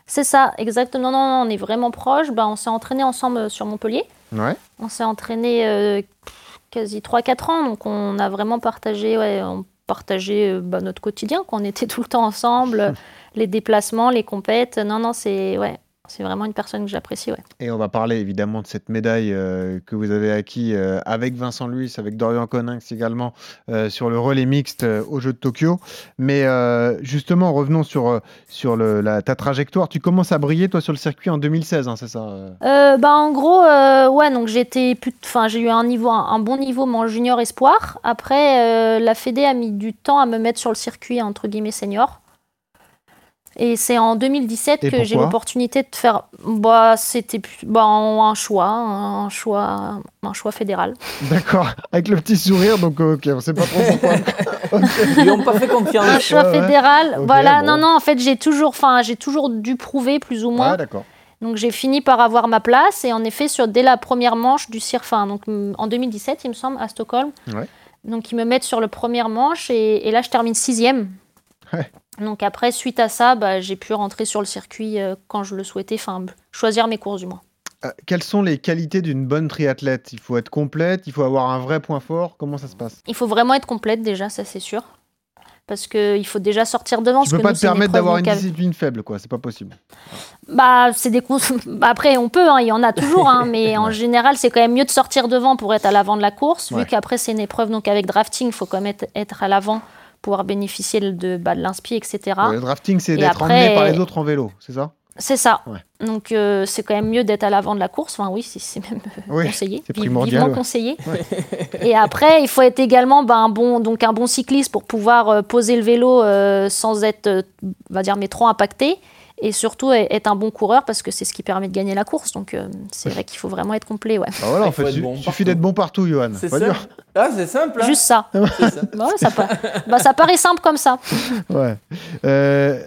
C'est ça, exactement. Non, non, on est vraiment proches. Bah, on s'est entraînés ensemble sur Montpellier. Ouais. On s'est entraînés euh, quasi 3-4 ans. Donc, on a vraiment partagé, ouais, on partageait euh, bah, notre quotidien. qu'on était tout le temps ensemble. les déplacements, les compètes. Non, non, c'est ouais, c'est vraiment une personne que j'apprécie. Ouais. Et on va parler évidemment de cette médaille euh, que vous avez acquis euh, avec Vincent Luis, avec Dorian Coninx également euh, sur le relais mixte euh, aux Jeux de Tokyo. Mais justement, revenons sur, sur le- la, ta trajectoire. Tu commences à briller toi sur le circuit en 2016, hein, c'est ça bah, en gros, ouais, donc j'étais plus- enfin, j'ai eu un, niveau, un, un bon niveau mais en junior espoir. Après, la Fédé a mis du temps à me mettre sur le circuit entre guillemets senior. Et c'est en 2017 Et que j'ai l'opportunité de faire. Bah, c'était plus- bah, un choix, un choix, un choix fédéral. D'accord, avec le petit sourire, donc ok, on sait pas trop pourquoi. Ils lui ont pas fait Un confiance. choix ouais. fédéral. Voilà, non, non, en fait, j'ai toujours, enfin, j'ai toujours dû prouver plus ou moins. Ouais, d'accord. Donc j'ai fini par avoir ma place et en effet sur dès la première manche du CIRFA, donc mm, en 2017 il me semble à Stockholm. Ouais. Donc ils me mettent sur le première manche et, et là je termine sixième. Ouais. Donc après suite à ça, bah, j'ai pu rentrer sur le circuit euh, quand je le souhaitais, enfin choisir mes courses du moins. Euh, quelles sont les qualités d'une bonne triathlète? Il faut être complète, il faut avoir un vrai point fort. Comment ça se passe? Il faut vraiment être complète déjà, ça c'est sûr. Parce qu'il faut déjà sortir devant. Tu parce peux pas nous, te permettre d'avoir une discipline faible, quoi. C'est pas possible. Bah, c'est des cons- bah, après on peut, hein, il y en a toujours, hein, mais en général c'est quand même mieux de sortir devant pour être à l'avant de la course, Ouais. vu qu'après c'est une épreuve donc avec drafting, il faut quand même être, être à l'avant, pouvoir bénéficier de, bah, de l'inspi, etc. Ouais, le drafting, c'est d'être après- emmené par les autres en vélo, c'est ça? C'est ça. Ouais. Donc euh, c'est quand même mieux d'être à l'avant de la course. Enfin oui, c'est même euh, Oui, conseillé, vivement ouais. conseillé. Et après, il faut être également bah, un bon donc un bon cycliste pour pouvoir euh, poser le vélo euh, sans être, on va dire, mais trop impacté. Et surtout être un bon coureur parce que c'est ce qui permet de gagner la course. Donc euh, c'est vrai qu'il faut vraiment être complet, ouais. Bah voilà, en fait, il bon suffit d'être bon partout, Johan. C'est Pas ça. dur. Ah, c'est simple. hein. Juste ça. Bah ouais, ça, pa- bah, ça paraît simple comme ça. Ouais. Euh,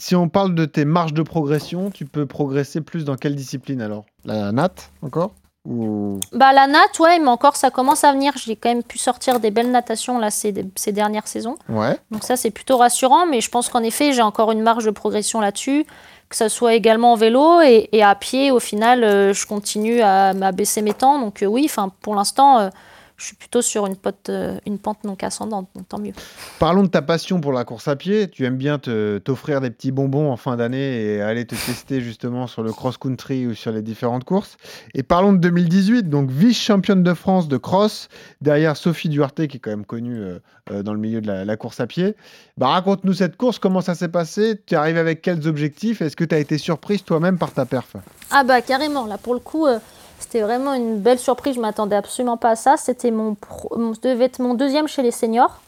si on parle de tes marges de progression, tu peux progresser plus dans quelle discipline alors? La natte encore? Ou Bah la natte, ouais, mais encore ça commence à venir. J'ai quand même pu sortir des belles natations là ces, ces dernières saisons. ouais. Donc ça c'est plutôt rassurant, mais je pense qu'en effet j'ai encore une marge de progression là-dessus, que ça soit également en vélo et, et à pied. Au final, euh, je continue à, à baisser mes temps. Donc euh, oui, enfin pour l'instant, euh, je suis plutôt sur une, pote, euh, une pente donc ascendante. Donc tant mieux. Parlons de ta passion pour la course à pied. Tu aimes bien te- t'offrir des petits bonbons en fin d'année et aller te tester justement sur le cross-country ou sur les différentes courses. Et parlons de 2018, donc vice-championne de France de cross, derrière Sophie Duarte qui est quand même connue euh, euh, dans le milieu de la, la course à pied. Bah, Raconte-nous cette course, comment ça s'est passé? Tu es arrivé avec quels objectifs? Est-ce que tu as été surprise toi-même par ta perf? Ah bah carrément, là pour le coup, euh, c'était vraiment une belle surprise, je m'attendais absolument pas à ça. C'était mon, mon- devait mon deuxième chez les seniors.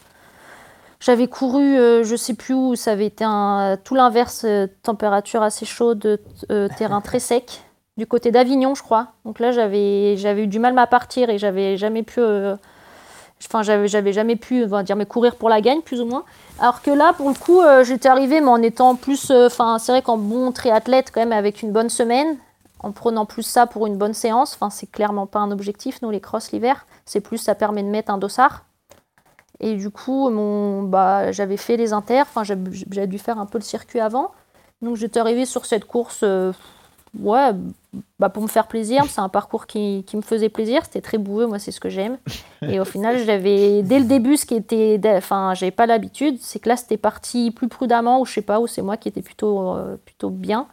J'avais couru, euh, je sais plus où, ça avait été un, tout l'inverse, euh, température assez chaude, euh, terrain très sec, du côté d'Avignon je crois. Donc là j'avais eu du mal à partir et j'avais jamais pu... euh, Enfin, j'avais, jamais pu, on va dire, mais courir pour la gagne, plus ou moins. Alors que là, pour le coup, euh, j'étais arrivée, mais en étant plus, euh, enfin, c'est vrai qu'en bon triathlète, quand même, avec une bonne semaine, en prenant plus ça pour une bonne séance, enfin, c'est clairement pas un objectif, nous, les crosses l'hiver. C'est plus, ça permet de mettre un dossard. Et du coup, mon, bah, j'avais fait les inters, enfin, j'avais, dû faire un peu le circuit avant. Donc, j'étais arrivée sur cette course, euh, ouais, bah, pour me faire plaisir. C'est un parcours qui, qui me faisait plaisir. C'était très boueux, moi, c'est ce que j'aime. Et au final, j'avais, dès le début, ce qui était, enfin, j'avais pas l'habitude, c'est que là, c'était parti plus prudemment, ou je sais pas, ou c'est moi qui étais plutôt, euh, plutôt bien.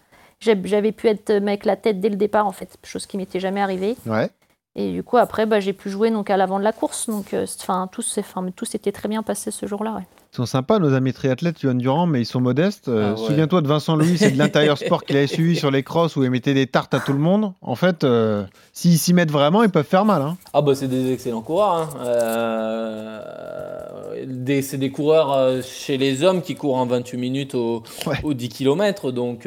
J'avais pu être euh, avec la tête dès le départ, en fait, chose qui m'était jamais arrivée. Ouais. Et du coup, après, bah, j'ai pu jouer donc à l'avant de la course. Donc, euh, c'est- enfin, tout, s'est- enfin, tout s'était très bien passé ce jour-là. ouais. Ils sont sympas, nos amis triathlètes, Yoann Durand, mais ils sont modestes. Euh, Ah ouais. Souviens-toi de Vincent Louis et de l'intérieur sport qu'il avait suivi sur les crosses où il mettait des tartes à tout le monde. En fait, euh, s'ils s'y mettent vraiment, ils peuvent faire mal. hein. Ah bah c'est des excellents coureurs. hein. Euh, c'est des coureurs euh, chez les hommes qui courent en 28 minutes au, Ouais. au 10 km. Donc,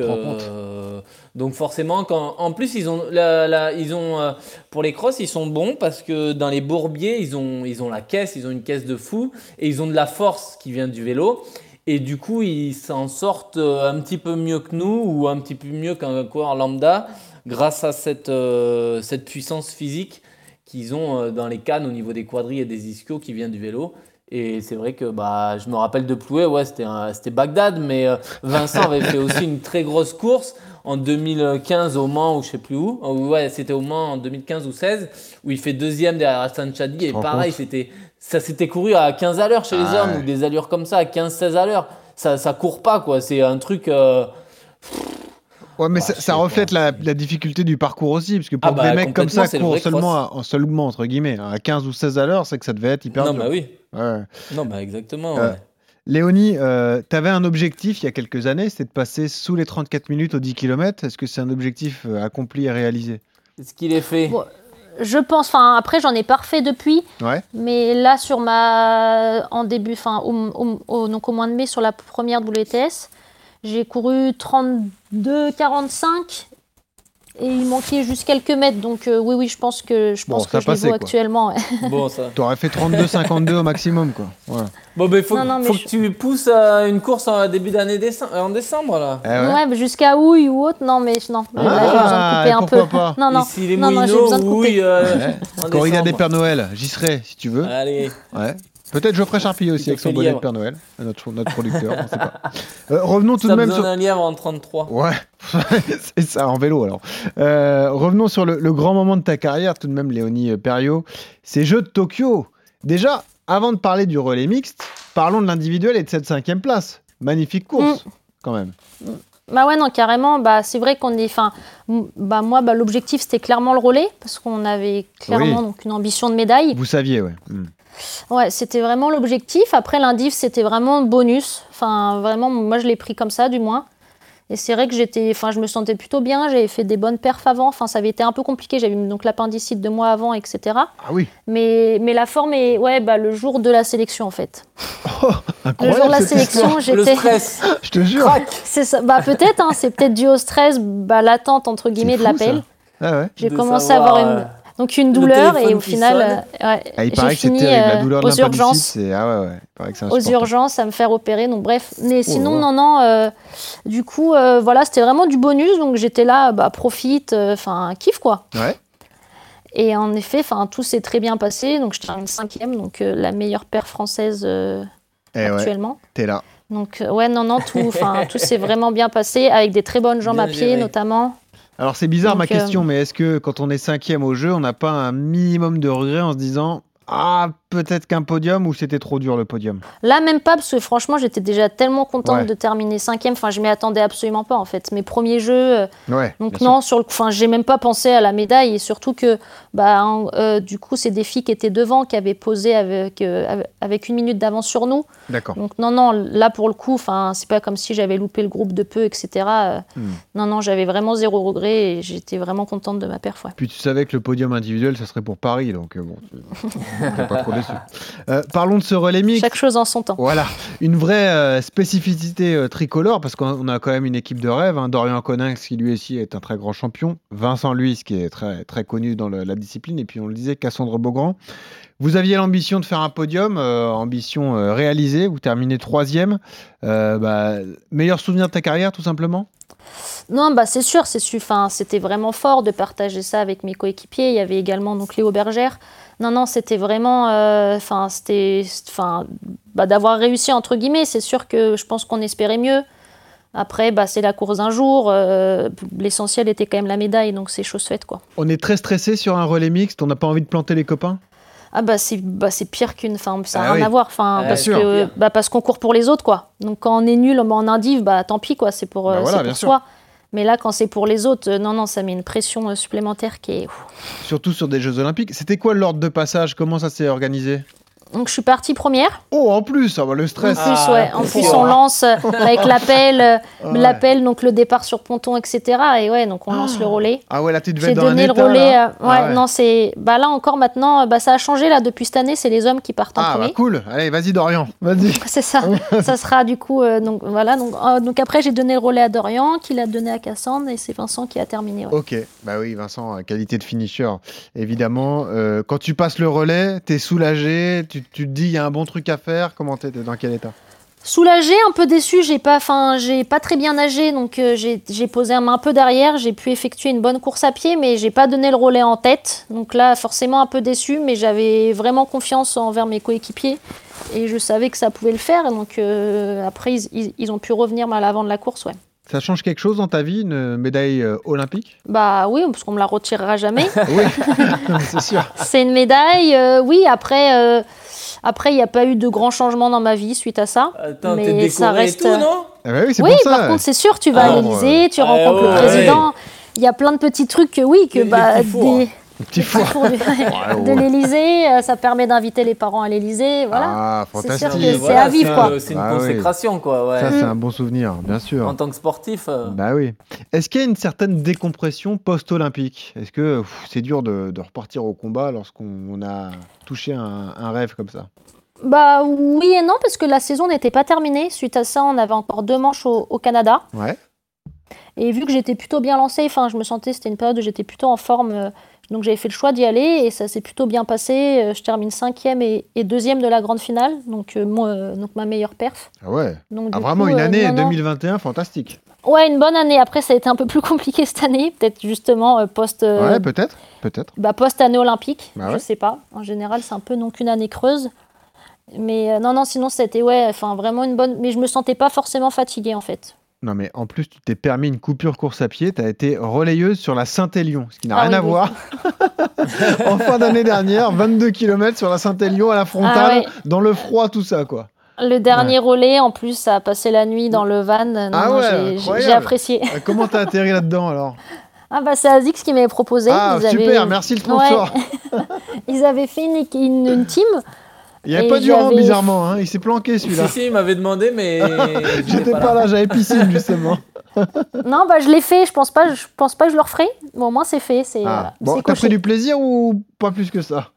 donc forcément, en plus, ils ont, euh, pour les crosses, ils sont bons parce que dans les bourbiers, ils ont, ils ont la caisse, ils ont une caisse de fou et ils ont de la force qui vient du vélo. Et du coup, ils s'en sortent euh, un petit peu mieux que nous ou un petit peu mieux qu'un coureur lambda grâce à cette, euh, cette puissance physique qu'ils ont dans les cannes au niveau des quadrilles et des ischios qui vient du vélo. Et c'est vrai que bah, je me rappelle de Plouet, ouais, c'était Bagdad, mais Vincent avait fait aussi une très grosse course en 2015 au Mans ou je sais plus où. Euh, Ouais, c'était au Mans en 2015 ou 16 où il fait deuxième derrière Hassan Chadi et pareil, c'était ça s'était couru à 15 à l'heure chez les Ah hommes ouais. ou des allures comme ça, à 15-16 à l'heure. Ça, ça court pas quoi, c'est un truc. euh, Ouais, mais ça, reflète la, la difficulté du parcours aussi, parce que pour Ah que bah, des mecs comme ça courent seulement, à, seulement entre guillemets, à 15 ou 16 à l'heure, c'est que ça devait être hyper Non, dur. bah oui. Ouais. Non, bah exactement. Euh, ouais. Léonie, euh, tu avais un objectif il y a quelques années, c'était de passer sous les 34 minutes aux 10 km. Est-ce que c'est un objectif euh, accompli et réalisé? Est-ce qu'il est fait? Bon, Je pense, enfin après j'en ai pas refait depuis, Ouais. mais là sur ma, en début, enfin au, au- au- donc au mois de mai sur la première WTS, j'ai couru 32-45 et il manquait juste quelques mètres, donc euh, oui oui je pense que je Bon, pense ça que je les passait, vaux quoi. actuellement. ouais. Bon, ça. Tu aurais fait 32-52 au maximum, quoi. Voilà. Bon, ben, faut, Non, non, mais faut je- que tu pousses à une course en début d'année décem- en décembre, là. Eh ouais. Ouais, mais jusqu'à Houille ou autre, non mais non, là, j'ai besoin de couper Ah, un peu. pas Non non, Ici, les non, non, j'ai besoin de couper. oui, euh, Ouais. Corrida des. Pères Noël, j'y serai si tu veux. Allez. Ouais. Peut-être Geoffrey Charpie aussi avec son bonnet de. Père Noël, notre, notre producteur, on sait pas. Euh, revenons tout de même besoin sur... d'un lièvre en 33. Ouais, c'est ça, en vélo alors. Euh, revenons sur le, le grand moment de ta carrière, tout de même, Léonie euh, Perriot. Ces Jeux de Tokyo. Déjà, avant de parler du relais mixte, parlons de l'individuel et de cette cinquième place. Magnifique course, Mm. quand même. Bah ouais, non, carrément. Bah, c'est vrai qu'on est. Enfin, bah, moi, bah, l'objectif, c'était clairement le relais, parce qu'on avait clairement Oui. donc, une ambition de médaille. Vous saviez, ouais. Mm. Ouais, c'était vraiment l'objectif. Après, l'indiv, c'était vraiment bonus. Enfin, vraiment, moi, je l'ai pris comme ça, du moins. Et c'est vrai que j'étais, enfin, je me sentais plutôt bien. J'avais fait des bonnes perfs avant. Enfin, ça avait été un peu compliqué. J'avais donc l'appendicite deux mois avant, etc. Ah oui, Mais, mais la forme est, ouais, bah, le jour de la sélection, en fait. Le incroyable. jour de la sélection, histoire. Le j'étais. stress. Je te jure. C'est ça. Bah, peut-être, hein, c'est peut-être dû au stress, bah, l'attente, entre guillemets, de l'appel. Ah ouais. J'ai commencé à avoir une, euh, donc une le douleur et au final, euh, ouais, Ah, il j'ai paraît que c'est fini terrible, la euh, douleur de aux l'appendicite, urgences, ah ouais, ouais. Il paraît que c'est aux urgences à me faire opérer. Donc bref, mais sinon là. non non. euh, du coup, euh, voilà, c'était vraiment du bonus. Donc j'étais là, bah profite, enfin kiff quoi. Ouais. Et en effet, enfin tout s'est très bien passé. Donc je termine cinquième, donc euh, la meilleure paire française euh, Eh ouais, actuellement. t'es là. Donc euh, ouais non non tout, enfin tout s'est vraiment bien passé avec des très bonnes jambes Bien à pied géré. notamment. Alors c'est bizarre ma Donc, euh, question, mais est-ce que quand on est cinquième au jeu, on n'a pas un minimum de regret en se disant ah peut-être qu'un podium ou c'était trop dur le podium? Là, même pas, parce que franchement, j'étais déjà tellement contente Ouais. de terminer cinquième. Enfin, je m'y attendais absolument pas, en fait. Mes premiers jeux. euh, Ouais. donc, non, sur le coup, enfin, j'ai même pas pensé à la médaille. Et surtout que, bah, en- euh, du coup, c'est des filles qui étaient devant, qui avaient posé avec, euh, avec- une minute d'avance sur nous. sûr. D'accord. Donc, non, non, là, pour le coup, enfin, c'est pas comme si j'avais loupé le groupe de peu, etc. Hmm. Non, non, j'avais vraiment zéro regret et j'étais vraiment contente de ma perf. ouais. Puis tu savais que le podium individuel, ça serait pour Paris, donc bon, pas trop Euh, parlons de ce relais mixte. Chaque chose en son temps. Voilà, une vraie euh, spécificité euh, tricolore, parce qu'on a quand même une équipe de rêve. hein. Dorian Coninx, qui lui aussi est un très grand champion. Vincent Luis, qui est très, très connu dans le- la discipline. Et puis on le disait, Cassandre Beaugrand. Vous aviez l'ambition de faire un podium, ambition réalisée. Vous terminez troisième. Bah, meilleur souvenir de ta carrière, tout simplement? Non, bah c'est sûr, c'est c'était vraiment fort de partager ça avec mes coéquipiers. Il y avait également donc Léo Bergère. Non, non, c'était vraiment, euh, enfin, c'était, enfin, bah, d'avoir réussi entre guillemets. C'est sûr que je pense qu'on espérait mieux. Après, bah, c'est la course d'un jour. euh, L'essentiel était quand même la médaille, donc c'est chose faite, quoi. On est très stressé sur un relais mixte. On n'a pas envie de planter les copains? Ah bah c'est bah, c'est pire qu'une, enfin, ça n'a Ah rien oui. à voir, enfin, Ouais, parce sûr. que, bah, parce qu'on court pour les autres, quoi. Donc quand on est nul en indiv, bah tant pis, quoi. C'est pour, Bah euh, voilà, pour sûr. Mais là, quand c'est pour les autres, euh, non, non, ça met une pression euh, supplémentaire qui est. Surtout sur des Jeux Olympiques. C'était quoi l'ordre de passage? Comment ça s'est organisé? Donc je suis partie première. Oh, en plus, ah bah, le En stress. plus, Ah, ouais. En plus on lance euh, avec l'appel, euh, Ouais. l'appel, donc le départ sur ponton, etc. Et ouais, donc on lance le relais. Ah ouais, là, tu devais J'ai un donné le état, relais. là. euh, ouais, non, c'est. Bah là encore maintenant, euh, bah, ça a changé là depuis cette année. C'est les hommes qui partent en Ah, bah premier. cool. Allez, vas-y, Dorian. Vas-y. C'est ça. ça sera du coup. euh, donc voilà. Donc, euh, donc après, j'ai donné le relais à Dorian, qui l'a donné à Cassandre, et c'est Vincent qui a terminé. ouais. Ok, bah oui, Vincent, qualité de finisher, évidemment. Euh, quand tu passes le relais, t'es soulagé, tu, tu te dis, il y a un bon truc à faire. Comment t'es T'es dans quel état? Soulagée, un peu déçue, j'ai pas, enfin, j'ai pas très bien nagé, donc euh, j'ai posé un, un peu derrière, j'ai pu effectuer une bonne course à pied, mais j'ai pas donné le relais en tête, donc là forcément un peu déçue, mais j'avais vraiment confiance envers mes coéquipiers et je savais que ça pouvait le faire, donc euh, après ils, ils- ils ont pu revenir à l'avant de la course, ouais. Ça change quelque chose dans ta vie, une médaille euh, olympique? Bah oui, parce qu'on me la retirera jamais. Oui, c'est sûr. C'est une médaille, oui. Après, après, il n'y a pas eu de grands changements dans ma vie suite à ça. Attends, Mais ça reste- et tout, non Ah bah oui, c'est Oui, pour ça. par contre, c'est sûr, tu vas Ah, à l'Élysée, tu Ah, rencontres ouais, le président. Il y a plein de petits trucs que oui, que bah, des- Petit four. de, l'Élysée, euh, ça permet d'inviter les parents à l'Élysée, voilà. Ah, C'est sûr fantastique. que c'est Voilà, à vivre, un- quoi. C'est une Bah oui. consécration, quoi. Ouais. Ça, c'est un bon souvenir, bien sûr. En tant que sportif. euh, Bah oui. Est-ce qu'il y a une certaine décompression post-olympique? Est-ce que pff, c'est dur de, de repartir au combat lorsqu'on a touché un, un rêve comme ça? Bah oui et non, parce que la saison n'était pas terminée. Suite à ça, on avait encore deux manches au, au Canada. Ouais. Et vu que j'étais plutôt bien lancée, enfin, je me sentais, c'était une période où j'étais plutôt en forme. euh, donc j'avais fait le choix d'y aller et ça s'est plutôt bien passé. Euh, Je termine cinquième et, et deuxième de la grande finale, donc, euh, moi, donc ma meilleure perf. Ah ouais. Donc, Ah, vraiment coup, une année non, non. 2021 fantastique. Ouais, une bonne année. Après, ça a été un peu plus compliqué cette année, peut-être justement euh, post, euh, Ouais, peut-être, peut-être. bah, post année olympique. Bah Je ouais. sais pas. En général, c'est un peu non qu'une année creuse. Mais euh, non, non, sinon c'était ouais, enfin vraiment une bonne. Mais je me sentais pas forcément fatiguée en fait. Non mais en plus tu t'es permis une coupure course à pied, tu as été relayeuse sur la Saint-Élion, ce qui n'a Ah rien oui, à oui. voir. en fin d'année dernière, 22 km sur la Saint-Élion à la frontale, Ah ouais. dans le froid, tout ça quoi. Le dernier relais, en plus, ça a passé la nuit dans le van. Non, Ah ouais, j'ai- apprécié. Euh, Comment t'as atterri là-dedans alors? Ah bah c'est Azix qui m'avait proposé. Ah Ils super, avaient- merci le sponsor. Ils avaient fait une, une, une team. Il n'y avait pas Durand bizarrement, hein, il s'est planqué celui-là. Si, si, il m'avait demandé, mais. J'étais pas là, j'avais piscine justement. Non, bah je l'ai fait. Je pense pas. Je pense pas que je le referai. Mais au moins c'est fait. C'est Ah. voilà, Bon, c'est t'as pris du plaisir ou pas plus que ça?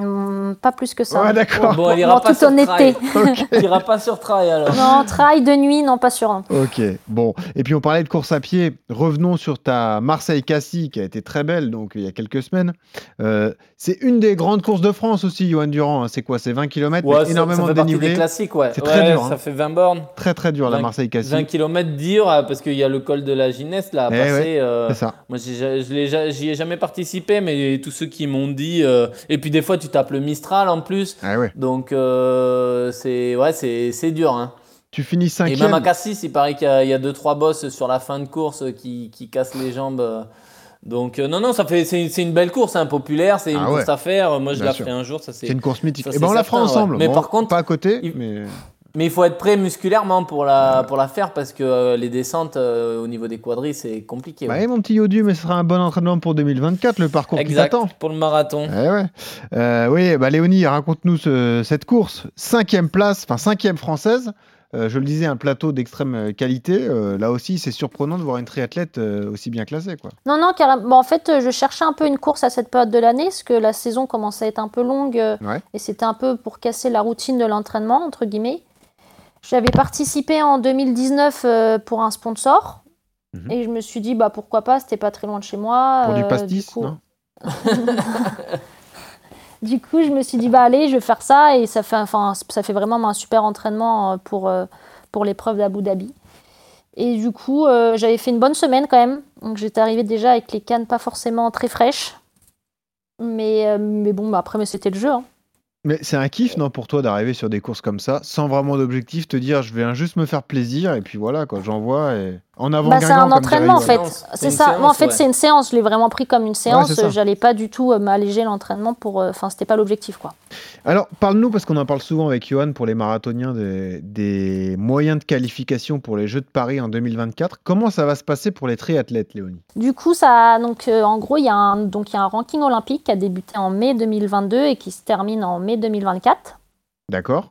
Hum, pas plus que ça. Ouais d'accord. Bon, elle ira En pas toute sur honnêteté. trail. Ok. Tu iras pas sur trail alors. Non, travail de nuit, non pas sûr. hein. Ok, bon. Et puis on parlait de course à pied. Revenons sur ta Marseille-Cassis qui a été très belle donc il y a quelques semaines. Euh, c'est une des grandes courses de France aussi, Johan Durand. hein. C'est quoi? C'est 20 km, Ouais, énormément ça fait de partie dénivelé. des classiques, ouais. C'est très dur, hein. Ça fait 20 bornes. Très très dur la 20 Marseille-Cassis. 20 km dur, euh, parce qu'il y a le col de la Gineste là à Eh passer. ouais, euh, C'est ça. Moi, j'y ai jamais participé, mais tous ceux qui m'ont dit. euh, Et puis des fois, tu tapes le Mistral en plus. Ah ouais. Donc, euh, c'est ouais, c'est c'est dur. Hein. Tu finis Et cinquième. même à Cassis, il paraît qu'il y a- y a 2-3 bosses sur la fin de course qui, qui cassent les jambes. Donc, euh, non, non, ça fait, c'est une belle course, hein, populaire, c'est une Ah ouais. course à faire. Moi, je la ferai un jour, ça c'est. C'est une course mythique. ça, Et c'est ben on la fera ouais. ensemble. Mais Bon, par contre, pas à côté, il- mais Mais il faut être prêt musculairement pour la, pour la faire parce que euh, les descentes euh, au niveau des quadrilles, c'est compliqué. bah, ouais. eh, mon petit Yodu, mais ce sera un bon entraînement pour 2024, le parcours qui exact, t'attend. pour le marathon. Eh ouais. Euh, oui, bah Léonie, raconte-nous ce- cette course. Cinquième place, enfin cinquième française. Euh, je le disais, un plateau d'extrême qualité. Euh, là aussi, c'est surprenant de voir une triathlète euh, aussi bien classée. Quoi. Non, non, carrément. Bon, en fait, je cherchais un peu une course à cette période de l'année, parce que la saison commençait à être un peu longue, euh, Ouais. et c'était un peu pour casser la routine de l'entraînement, entre guillemets. J'avais participé en 2019 euh, pour un sponsor, Mhm. et je me suis dit, bah pourquoi pas, c'était pas très loin de chez moi. Pour du euh, pastis, coup- non? Du coup, je me suis dit, bah allez, je vais faire ça, et ça fait, enfin, ça fait vraiment un super entraînement euh, pour, pour l'épreuve d'Abu Dhabi. Et du coup, euh, j'avais fait une bonne semaine quand même. Donc j'étais arrivée déjà avec les cannes pas forcément très fraîches. Mais, euh, mais bon, bah, après, mais c'était le jeu. hein. Mais c'est un kiff, non, pour toi d'arriver sur des courses comme ça, sans vraiment d'objectif, te dire je viens juste me faire plaisir, et puis voilà, quoi, j'envoie. Et... En avant Bah, c'est un entraînement en fait. C'est ça. Moi, en fait, ouais. c'est une séance. Je l'ai vraiment pris comme une séance. ça. J'allais pas du tout euh, m'alléger l'entraînement pour. euh, Enfin, c'était pas l'objectif, quoi. Alors, parle-nous, parce qu'on en parle souvent avec Johan pour les marathoniens, des, des moyens de qualification pour les Jeux de Paris en 2024. Comment ça va se passer pour les triathlètes, Léonie? Du coup, ça, donc, euh, en gros, il y, a un- donc, il y a un ranking olympique qui a débuté en mai 2022 et qui se termine en mai 2024. D'accord.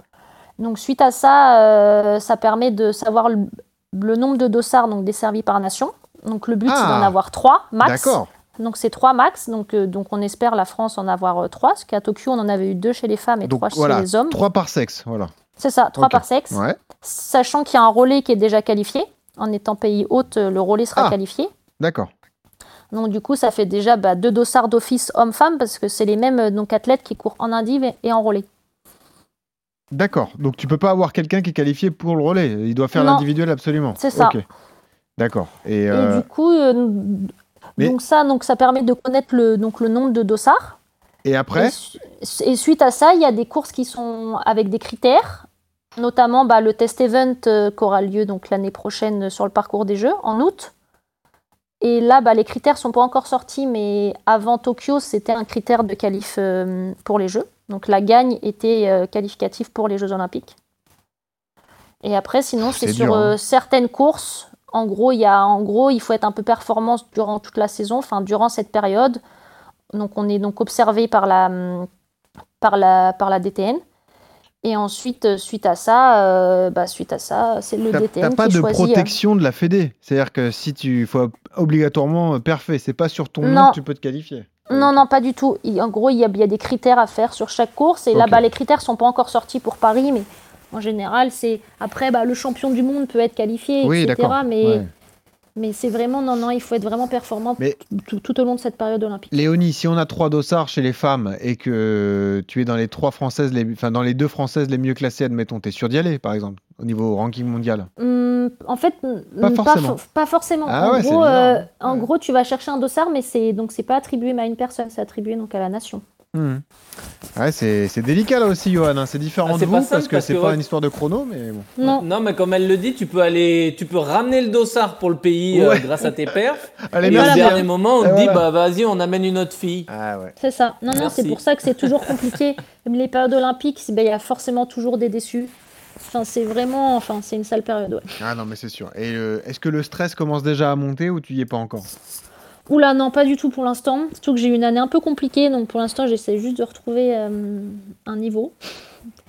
Donc suite à ça, euh, ça permet de savoir le, le nombre de dossards donc desservis par nation. Donc le but c'est Ah. d'en avoir trois max. D'accord. Donc c'est trois max. Donc, euh, donc on espère la France en avoir euh, trois. Parce qu'à Tokyo on en avait eu deux chez les femmes et Donc trois chez voilà, les hommes. trois par sexe, voilà. C'est ça, trois par sexe. Ouais. Sachant qu'il y a un relais qui est déjà qualifié. En étant pays hôte, euh, le relais sera Ah. qualifié. D'accord. Donc du coup, ça fait déjà bah, deux dossards d'office hommes-femmes parce que c'est les mêmes donc, athlètes qui courent en indiv et- et en relais. D'accord. Donc tu peux pas avoir quelqu'un qui est qualifié pour le relais. Il doit faire l'individuel absolument. C'est ça. D'accord. Et, Et euh, du coup, euh, mais- donc ça, donc ça permet de connaître le, donc le nombre de dossards. et après Et, su- et suite à ça, il y a des courses qui sont avec des critères, notamment bah, le test event euh, qui aura lieu donc l'année prochaine sur le parcours des Jeux en août. Et là, bah, les critères sont pas encore sortis, mais avant Tokyo, c'était un critère de qualif euh, pour les Jeux. Donc la gagne était euh, qualificative pour les Jeux Olympiques. Et après, sinon, C'est sur dur, hein. euh, certaines courses. En gros, il y a, en gros, il faut être un peu performant durant toute la saison, enfin durant cette période. Donc on est donc observé par la, par la, par la DTN. Et ensuite, euh, suite à ça, euh, bah, suite à ça, c'est le DTN t'as pas qui de euh, protection de la Fédé. C'est-à-dire que si tu faut obligatoirement euh, parfait, c'est pas sur ton nom que tu peux te qualifier. Non, non, pas du tout. Il- en gros, il y, a, il y a des critères à faire sur chaque course. Et là, Ok. bah, les critères sont pas encore sortis pour Paris, mais en général, c'est après, bah, le champion du monde peut être qualifié, Oui, etc. Mais, Ouais. Mais c'est vraiment, non, non, il faut être vraiment performant Mais- tout, au long de cette période olympique. Léonie, si on a trois dossards chez les femmes et que tu es dans les trois françaises, les, enfin dans les deux françaises les mieux classées, admettons, t'es sûr d'y aller, par exemple, au niveau ranking mondial? Hum, en fait, Pas hum, forcément. fo- pas forcément. Ah en ouais, gros, euh, en Ouais. gros, tu vas chercher un dossard, mais c'est donc c'est pas attribué à une personne, c'est attribué donc à la nation. Ouais, c'est c'est délicat là aussi, Johan. hein. C'est différent Ah, de vous pas parce que c'est pas ouais. une histoire de chrono, mais bon. Non, Non, mais comme elle le dit, tu peux aller, tu peux ramener le dossard pour le pays euh, grâce à tes perfs. Allez, et merci. au bien. dernier moment, on te dit, voilà. bah vas-y, on amène une autre fille. Ah ouais. c'est ça. Non, non, c'est pour ça que c'est toujours compliqué. Même les périodes olympiques, c'est- ben, il y a forcément toujours des déçus. Enfin, c'est vraiment, enfin, c'est une sale période. Ouais. Ah non, mais c'est sûr. Et euh, est-ce que le stress commence déjà à monter ou tu y es pas encore? Oula, non, pas du tout pour l'instant. Surtout que j'ai eu une année un peu compliquée, donc pour l'instant, j'essaie juste de retrouver euh, un niveau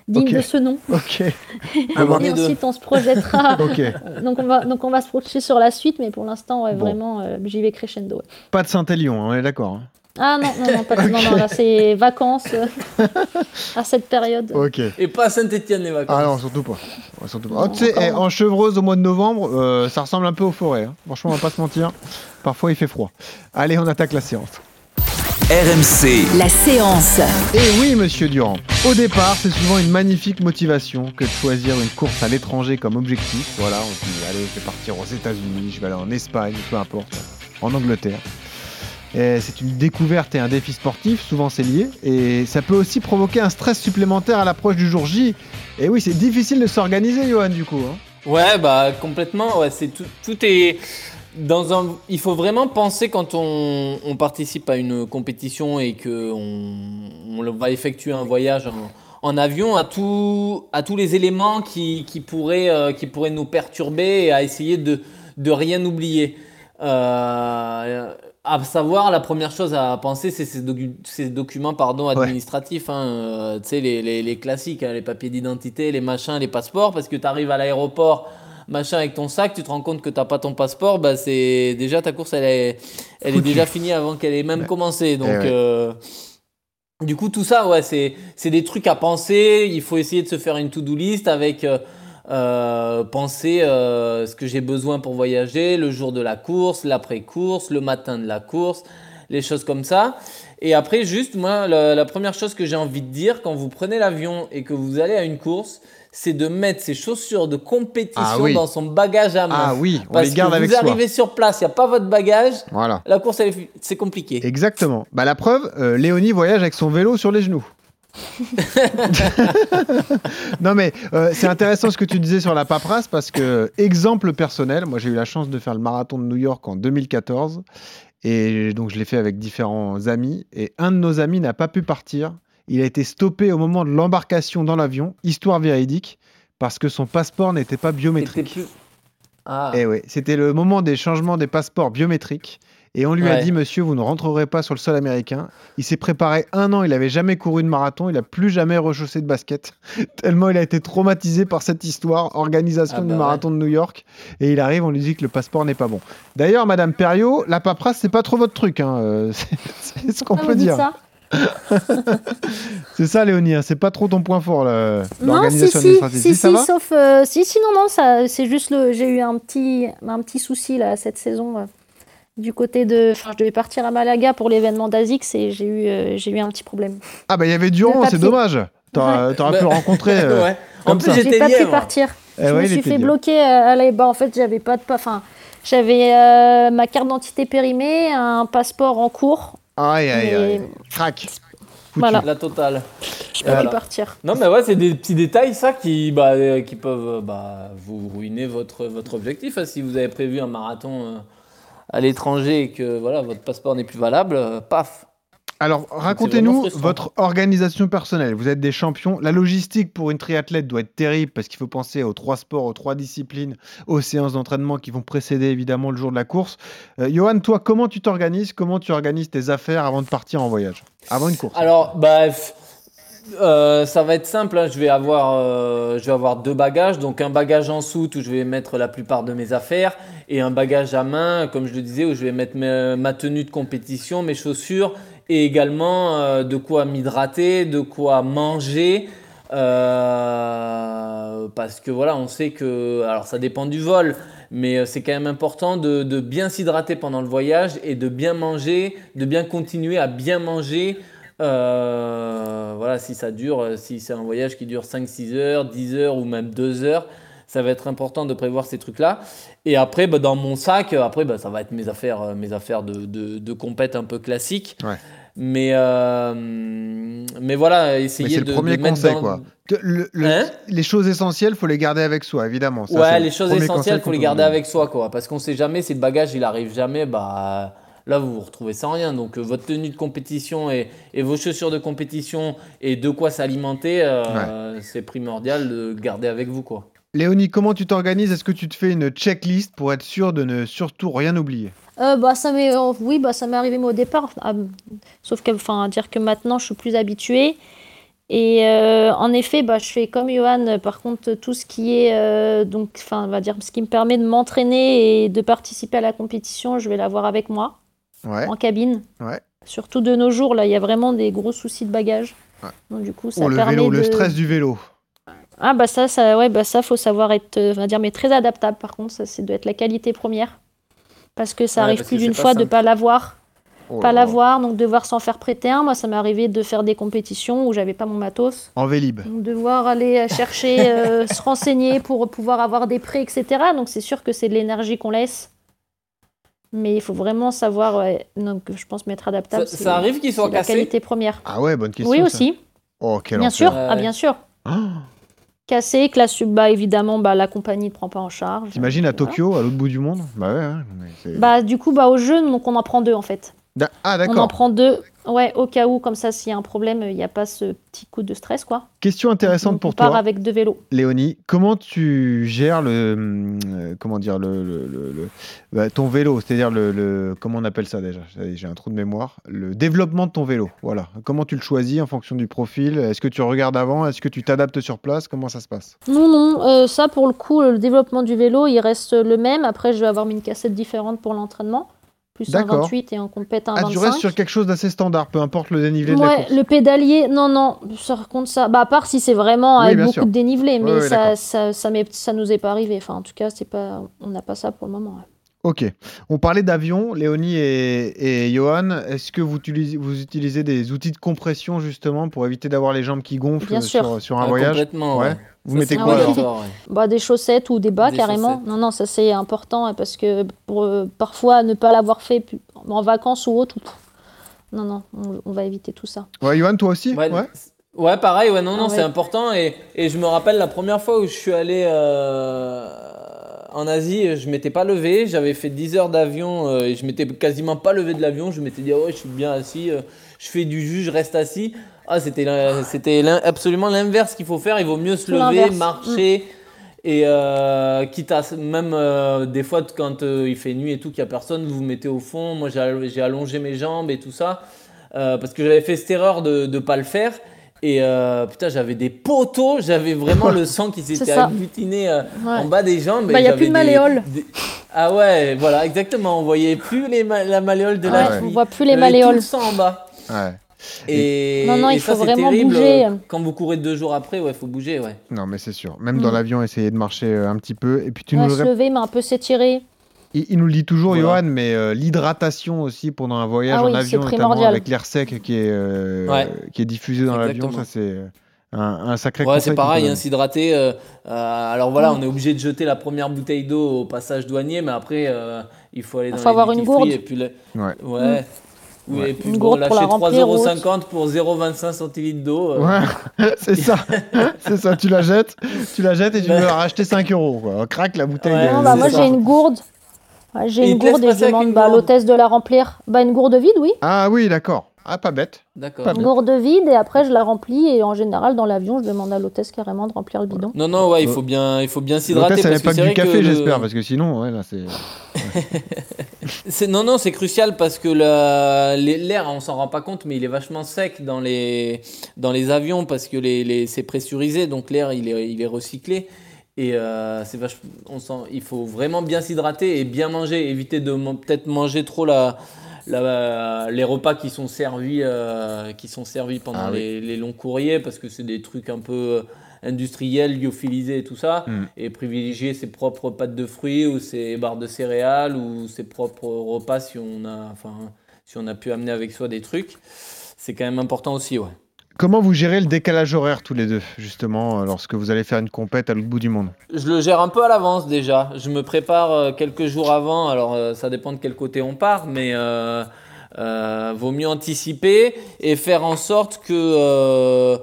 digne de ce nom. Ok. Et ensuite, on se projettera. Ok. donc, on va, donc, on va se projeter sur la suite, mais pour l'instant, ouais, Bon. vraiment, euh, j'y vais crescendo. ouais. Pas de Saint-Élion, on est d'accord. hein. Ah non, non, non, pas de- non, non, là, c'est vacances euh, à cette période. Ok. Et pas à Saint-Etienne les vacances. Ah non, surtout pas. Ouais, surtout pas. Non, Oh, tu sais, encore eh, en chevreuse au mois de novembre, euh, ça ressemble un peu aux forêts. hein. Franchement, on va pas se mentir. Parfois, il fait froid. Allez, on attaque la séance. RMC, La séance. Et oui, monsieur Durand. Au départ, c'est souvent une magnifique motivation que de choisir une course à l'étranger comme objectif. Voilà, on se dit, allez, je vais partir aux États-Unis, je vais aller en Espagne, peu importe, en Angleterre. C'est une découverte et un défi sportif, souvent c'est lié, et ça peut aussi provoquer un stress supplémentaire à l'approche du jour J. Et oui, c'est difficile de s'organiser, Johan, du coup. hein. Ouais, bah complètement. Ouais, c'est tout, tout est dans un. Il faut vraiment penser quand on, participe à une compétition et que on, va effectuer un voyage en, avion à tout, à tous les éléments qui, qui pourraient, euh, qui pourraient nous perturber et à essayer de, de rien oublier. Euh, à savoir, la première chose à penser, c'est ces, docu- ces documents pardon, administratifs. hein, euh, tu sais, les, les, les classiques, hein, les papiers d'identité, les machins, les passeports, parce que tu arrives à l'aéroport, machin, avec ton sac, tu te rends compte que t'as pas ton passeport, bah c'est déjà ta course, elle est, elle est déjà finie avant qu'elle ait même Ouais. commencé. Donc, Eh ouais. euh, du coup, tout ça, ouais, c'est c'est des trucs à penser. Il faut essayer de se faire une to-do list avec euh, euh, penser euh, ce que j'ai besoin pour voyager, le jour de la course, l'après-course, le matin de la course, les choses comme ça. Et après, juste, moi, la, la première chose que j'ai envie de dire quand vous prenez l'avion et que vous allez à une course, c'est de mettre ses chaussures de compétition Ah oui. dans son bagage à main. Ah oui, on Parce les garde que avec vous soi. arrivez sur place, il n'y a pas votre bagage, Voilà. la course, c'est compliqué. Exactement. Bah, la preuve, euh, Léonie voyage avec son vélo sur les genoux. non mais euh, c'est intéressant ce que tu disais sur la paperasse parce que exemple personnel, moi j'ai eu la chance de faire le marathon de New York en 2014 et donc je l'ai fait avec différents amis et un de nos amis n'a pas pu partir. Il a été stoppé au moment de l'embarcation dans l'avion, histoire véridique, parce que son passeport n'était pas biométrique. plus- Ah. Eh oui, c'était le moment des changements des passeports biométriques. Et on lui a dit, monsieur, vous ne rentrerez pas sur le sol américain. Il s'est préparé un an, il avait jamais couru de marathon, il a plus jamais rechaussé de basket. Tellement il a été traumatisé par cette histoire, organisation Ah du bah marathon de New York. Et il arrive, on lui dit que le passeport n'est pas bon. D'ailleurs, Madame Perriot, la paperasse, c'est pas trop votre truc. hein, euh, C'est ce qu'on Ah, peut dire. ça C'est ça, Léonie, hein, c'est pas trop ton point fort, si, l'organisation si, administrative. si, ça si, va sauf. euh, si, si, non, non, ça, c'est juste le. J'ai eu un petit, un petit souci là, cette saison. euh, du côté de. Enfin, je devais partir à Malaga pour l'événement d'Azix et j'ai eu, euh, j'ai eu un petit problème. Ah bah il y avait Durand, Le c'est dommage. T'aurais t'aurais Bah, pu le rencontrer. euh, ouais. En comme plus, ça. J'ai j'étais pas pu partir. eh je ouais, me suis fait bien. bloquer à la- bah, En fait, j'avais pas de. Enfin, j'avais euh, ma carte d'identité périmée, un passeport en cours. Aïe, aïe, aïe. Crac. Voilà. La totale. Je peux Voilà. plus partir. Non, mais ouais, c'est des petits détails, ça, qui, bah, euh, qui peuvent euh, bah, vous ruiner votre, votre objectif. hein. Si vous avez prévu un marathon euh, à l'étranger et que voilà, votre passeport n'est plus valable, euh, paf. Alors, racontez-nous votre organisation personnelle. Vous êtes des champions. La logistique pour une triathlète doit être terrible parce qu'il faut penser aux trois sports, aux trois disciplines, aux séances d'entraînement qui vont précéder évidemment le jour de la course. Euh, Johan, toi, comment tu t'organises? Comment tu organises tes affaires avant de partir en voyage? Avant une course Alors, bah, euh, ça va être simple. hein. Je, vais avoir, euh, je vais avoir deux bagages. Donc, un bagage en soute où je vais mettre la plupart de mes affaires et un bagage à main, comme je le disais, où je vais mettre ma, tenue de compétition, mes chaussures et également euh, de quoi m'hydrater, de quoi manger. Parce que voilà, on sait que, alors ça dépend du vol, mais c'est quand même important de bien s'hydrater pendant le voyage et de bien manger, de bien continuer à bien manger. Euh, voilà, si ça dure, euh, si c'est un voyage qui dure 5-6 heures, 10 heures ou même 2 heures, ça va être important de prévoir ces trucs-là. Et après, bah, dans mon sac, euh, après, bah, ça va être mes affaires, mes affaires de, de, de compète un peu classiques. Ouais. Mais, euh, mais voilà, Mais essayer c'est de, le premier de conseil, dans- quoi. Le- le- Hein les choses essentielles, faut les garder avec soi, évidemment. Ça, c'est ouais, le les choses premier essentielles, faut les garder avec soi, quoi. Parce qu'on sait jamais, si le bagage il arrive jamais, bah là vous vous retrouvez sans rien. Donc euh, votre tenue de compétition et, et vos chaussures de compétition et de quoi s'alimenter, euh, c'est primordial de garder avec vous, quoi. Léonie, comment tu t'organises? Est-ce que tu te fais une checklist pour être sûr de ne surtout rien oublier? Euh, bah, ça m'est, euh, oui, bah, ça m'est arrivé moi, au départ. Ah, sauf que, enfin, dire que maintenant, je suis plus habituée. Et euh, en effet, bah, je fais comme Johan. Par contre, tout ce qui est, euh, donc, enfin, on va dire, ce qui me permet de m'entraîner et de participer à la compétition, je vais l'avoir avec moi Ouais. en cabine. Ouais. Surtout de nos jours, là, il y a vraiment des gros soucis de bagages. Ouais. Donc, du coup, ça Oh, le permet vélo, le de- stress du vélo. Ah bah ça, ça, ouais, bah ça, faut savoir être, euh, on va dire, mais très adaptable. Par contre, ça, c'est doit être la qualité première, parce que ça Ouais, arrive plus d'une fois de pas l'avoir, Oh pas l'avoir, donc devoir s'en faire prêter un. Moi, ça m'est arrivé de faire des compétitions où j'avais pas mon matos, En Vélib. donc devoir aller chercher, euh, se renseigner pour pouvoir avoir des prêts, etc. Donc c'est sûr que c'est de l'énergie qu'on laisse, mais il faut vraiment savoir, ouais, donc je pense m'être adaptable. Ça, c'est- ça arrive qu'il soit c'est la cassé qualité première. Ah ouais, bonne question. oui ça. aussi, Oh, quel bien enfer. sûr, Ouais, ah bien sûr. Ah, Cassé, que la sub, bah évidemment, bah la compagnie ne prend pas en charge. T'imagines à Voilà. Tokyo, à l'autre bout du monde? Bah ouais. hein, mais Bah du coup bah au jeu donc on en prend deux en fait. Ah On en d'accord. prend deux. Ouais au cas où comme ça s'il y a un problème il n'y a pas ce petit coup de stress quoi. Question intéressante pour on part toi, avec deux vélos. Léonie. Comment tu gères le, euh, comment dire le, le- le- le- bah, ton vélo, c'est-à-dire le, comment on appelle ça déjà? J'ai j'ai un trou de mémoire. Le développement de ton vélo. Voilà. Comment tu le choisis en fonction du profil? Est-ce que tu regardes avant? Est-ce que tu t'adaptes sur place? Comment ça se passe? Non non euh, ça pour le coup le développement du vélo il reste le même. Après je vais avoir mis une cassette différente pour l'entraînement. Plus un D'accord. 28 et un compète un Ah, 25. tu restes sur quelque chose d'assez standard, peu importe le dénivelé de la Ouais, course. le pédalier, non, non, ça raconte ça. Bah, à part si c'est vraiment Oui, avec beaucoup sûr. de dénivelé, mais Ouais, ouais, ça, ça, ça, nous est pas arrivé. Enfin, en tout cas, c'est pas, on n'a pas ça pour le moment. ouais. Ok. On parlait d'avion, Léonie et, et Johan. Est-ce que vous utilisez, vous utilisez des outils de compression justement pour éviter d'avoir les jambes qui gonflent Bien sur, sûr. sur un Ouais, voyage? Complètement, Ouais. Vous Ça, mettez Ah quoi ouais. alors. Bah, des chaussettes ou des bas Des carrément. chaussettes. Non, non, ça c'est important hein, parce que pour euh, parfois ne pas l'avoir fait en vacances ou autre. pff, Non, non, on, on va éviter tout ça. Ouais, Johan, toi aussi Ouais, Ouais. ouais, pareil, ouais, non, non, Ah ouais. c'est important. Et, et je me rappelle la première fois où je suis allé euh, en Asie, je m'étais pas levé. J'avais fait 10 heures d'avion euh, et je m'étais quasiment pas levé de l'avion. Je m'étais dit, ah ouais, je suis bien assis, euh, je fais du jus, je reste assis. Ah, c'était c'était l'in- absolument l'inverse qu'il faut faire. Il vaut miut se lever, marcher. Et euh, quitte à même euh, des fois quand euh, il fait nuit et tout, qu'il n'y a personne, vous vous mettez au fond. Moi j'ai allongé mes jambes et tout ça. euh, parce que j'avais fait cette erreur de ne pas le faire. Et euh, putain, j'avais des poteaux, j'avais vraiment le sang qui s'était agglutiné euh, Ouais. en bas des jambes. Bah, et y a plus de des- malléoles. des- Ah ouais, voilà, exactement. On voyait plus les ma- la malléole de la Ouais, on voit plus les J'avais tout malléoles. le sang en bas. Ouais. Et, Non, non, et il ça, faut vraiment terrible. bouger. euh, Quand vous courez deux jours après, ouais, faut bouger, ouais. Non, mais c'est sûr. Même dans Mm. l'avion, essayer de marcher euh, un petit peu. Et puis tu Ouais, nous se lever, mais un peu s'étirer. il, il nous le dit toujours, Voilà. Johan, mais euh, l'hydratation aussi pendant un voyage Ah en oui, avion, notamment avec l'air sec qui est, euh, Ouais. qui est diffusé dans l'avion. Ça, c'est un, un sacré Ouais, conseil c'est pareil, hein, s'hydrater. euh, euh, alors voilà, Mm. on est obligé de jeter la première bouteille d'eau au passage douanier, mais après, euh, il faut aller dans faut les avoir une gourde. Et puis le- Ouais. ouais. Oui, Ouais. et puis Une bon, gourde pour la lâcher remplir ou 3,50€ pour 0,25 centilitres d'eau. euh, Ouais, c'est ça. c'est ça. Tu la jettes, tu la jettes et tu veux la racheter 5 euros. Quoi. Craque la bouteille. Ouais, Non, bah, moi j'ai une gourde. Ouais, j'ai Et une gourde et je demande bah, à l'hôtesse de la remplir. Bah, une gourde vide, oui. Ah oui, d'accord. Ah, pas bête. D'accord. Pas Une gourde vide et après je la remplis. Et en général, dans l'avion, je demande à l'hôtesse carrément de remplir le bidon. Non, non, ouais, il faut bien, il faut bien s'hydrater. L'hôtesse, elle parce n'est pas que du café, le- j'espère, parce que sinon, ouais, là, c'est. Non, non, c'est crucial parce que la- l'air, on s'en rend pas compte, mais il est vachement sec dans les, dans les avions parce que les, les- c'est pressurisé, donc l'air, il est, il est recyclé. Et euh, c'est vach- on sent, il faut vraiment bien s'hydrater et bien manger, éviter de peut-être manger trop la, la- les repas qui sont servis, euh, qui sont servis pendant Ah oui. les, les longs courriers parce que c'est des trucs un peu industriels, lyophilisés et tout ça Mm. et privilégier ses propres pâtes de fruits ou ses barres de céréales ou ses propres repas si on a, enfin, si on a pu amener avec soi des trucs. C'est quand même important aussi, ouais. Comment vous gérez le décalage horaire tous les deux, justement, euh, lorsque vous allez faire une compète à l'autre bout du monde? Je le gère un peu à l'avance déjà. Je me prépare euh, quelques jours avant. Alors euh, ça dépend de quel côté on part, mais vaut mieux anticiper et faire en sorte que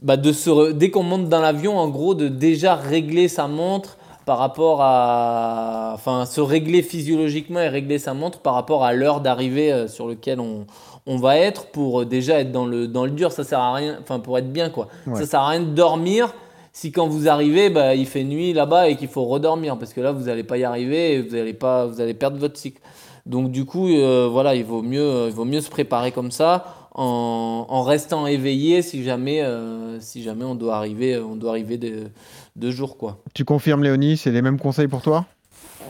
bah, dès qu'on monte dans l'avion, en gros, de déjà régler sa montre par rapport à, enfin, se régler physiologiquement et régler sa montre par rapport à l'heure d'arrivée sur lequel on, on va être pour euh, déjà être dans le, dans le dur. Ça sert à rien, enfin, pour être bien, quoi. Ouais. Ça sert à rien de dormir si quand vous arrivez, bah, il fait nuit là-bas et qu'il faut redormir parce que là, vous n'allez pas y arriver et vous allez, pas, vous allez perdre votre cycle. Donc, du coup, euh, voilà, il vaut, mieux, euh, il vaut mieux se préparer comme ça en, en restant éveillé si jamais, euh, si jamais on doit arriver, on doit arriver de, deux jours. Quoi. Tu confirmes, Léonie, c'est les mêmes conseils pour toi?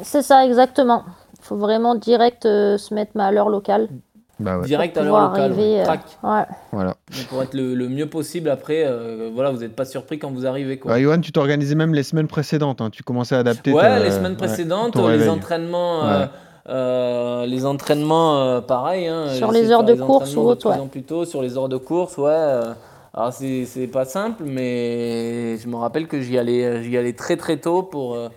C'est ça, exactement. Il faut vraiment direct euh, se mettre à l'heure locale. Bah ouais, Direct à l'heure locale. arriver, ouais. euh. Ouais. voilà. Donc, Pour être le, le mieux possible après, euh, voilà, vous n'êtes pas surpris quand vous arrivez. Quoi. Bah, Johan, tu t'organisais même les semaines précédentes. hein. Tu commençais à adapter. Ouais, ta- les semaines précédentes, ton les entraînements, euh, Ouais. euh, les entraînements, euh, pareil. hein, Sur les heures de les course ou autre, ouais. en plus tôt, sur les heures de course, ouais. euh, alors c'est pas simple, mais je me rappelle que j'y allais, j'y allais très très tôt pour euh,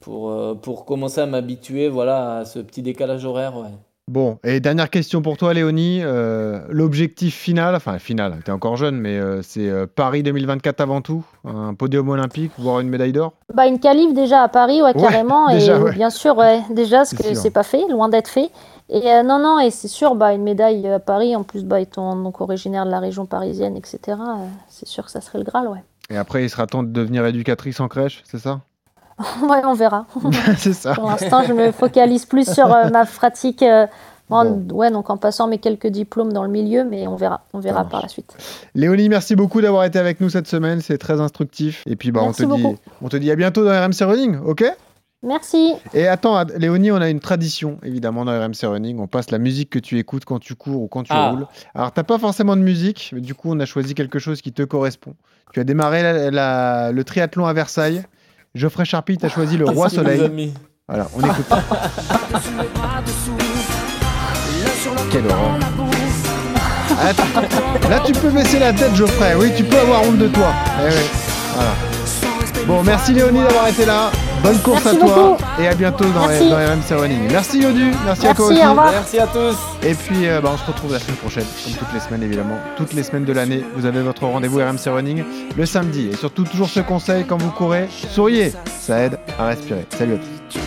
pour euh, pour commencer à m'habituer, voilà, à ce petit décalage horaire, ouais. Bon, et dernière question pour toi, Léonie. Euh, L'objectif final, enfin final, tu es encore jeune, mais euh, c'est euh, Paris 2024 avant tout, un podium olympique, voire une médaille d'or? Bah, une qualif déjà à Paris, ouais, Ouais, carrément. déjà, et ouais. bien sûr, ouais, déjà, C'est que c'est pas fait, loin d'être fait. Et non, non, et c'est sûr, bah, une médaille à Paris, en plus, bah, étant donc originaire de la région parisienne, etc., c'est sûr que ça serait le Graal, ouais. Et après, il sera temps de devenir éducatrice en crèche, c'est ça? ouais, on verra. C'est ça. Pour l'instant, je me focalise plus sur euh, ma pratique. euh, en- Ouais, donc en passant mes quelques diplômes dans le milieu, mais on verra, on verra par la suite. Léonie, merci beaucoup d'avoir été avec nous cette semaine, c'est très instructif. Et puis, bah, on, te dit, on te dit à bientôt dans RMC Running, ok? Merci. Et attends, Léonie, on a une tradition, évidemment, dans RMC Running. On passe la musique que tu écoutes quand tu cours ou quand tu Ah. roules. Alors, t'as pas forcément de musique, mais du coup, on a choisi quelque chose qui te correspond. Tu as démarré la- la- le triathlon à Versailles. Geoffrey Charpie t'a choisi le Roi Qu'est-ce qu'il vous a Soleil. Voilà, on écoute. Quelle horreur. Ah, tu- Là, tu peux baisser la tête, Geoffrey. Oui, tu peux avoir honte de toi. Eh oui, Voilà. Bon, merci Léonie d'avoir été là. Bonne course Merci à toi beaucoup. et à bientôt dans, RMC Running. Merci Yodu, merci, à toi Merci, aussi. au. Merci à tous. Et puis euh, bah, on se retrouve la semaine prochaine, comme toutes les semaines évidemment. Toutes les semaines de l'année, vous avez votre rendez-vous RMC Running le samedi. Et surtout, toujours ce conseil quand vous courez, souriez, ça aide à respirer. Salut à tous.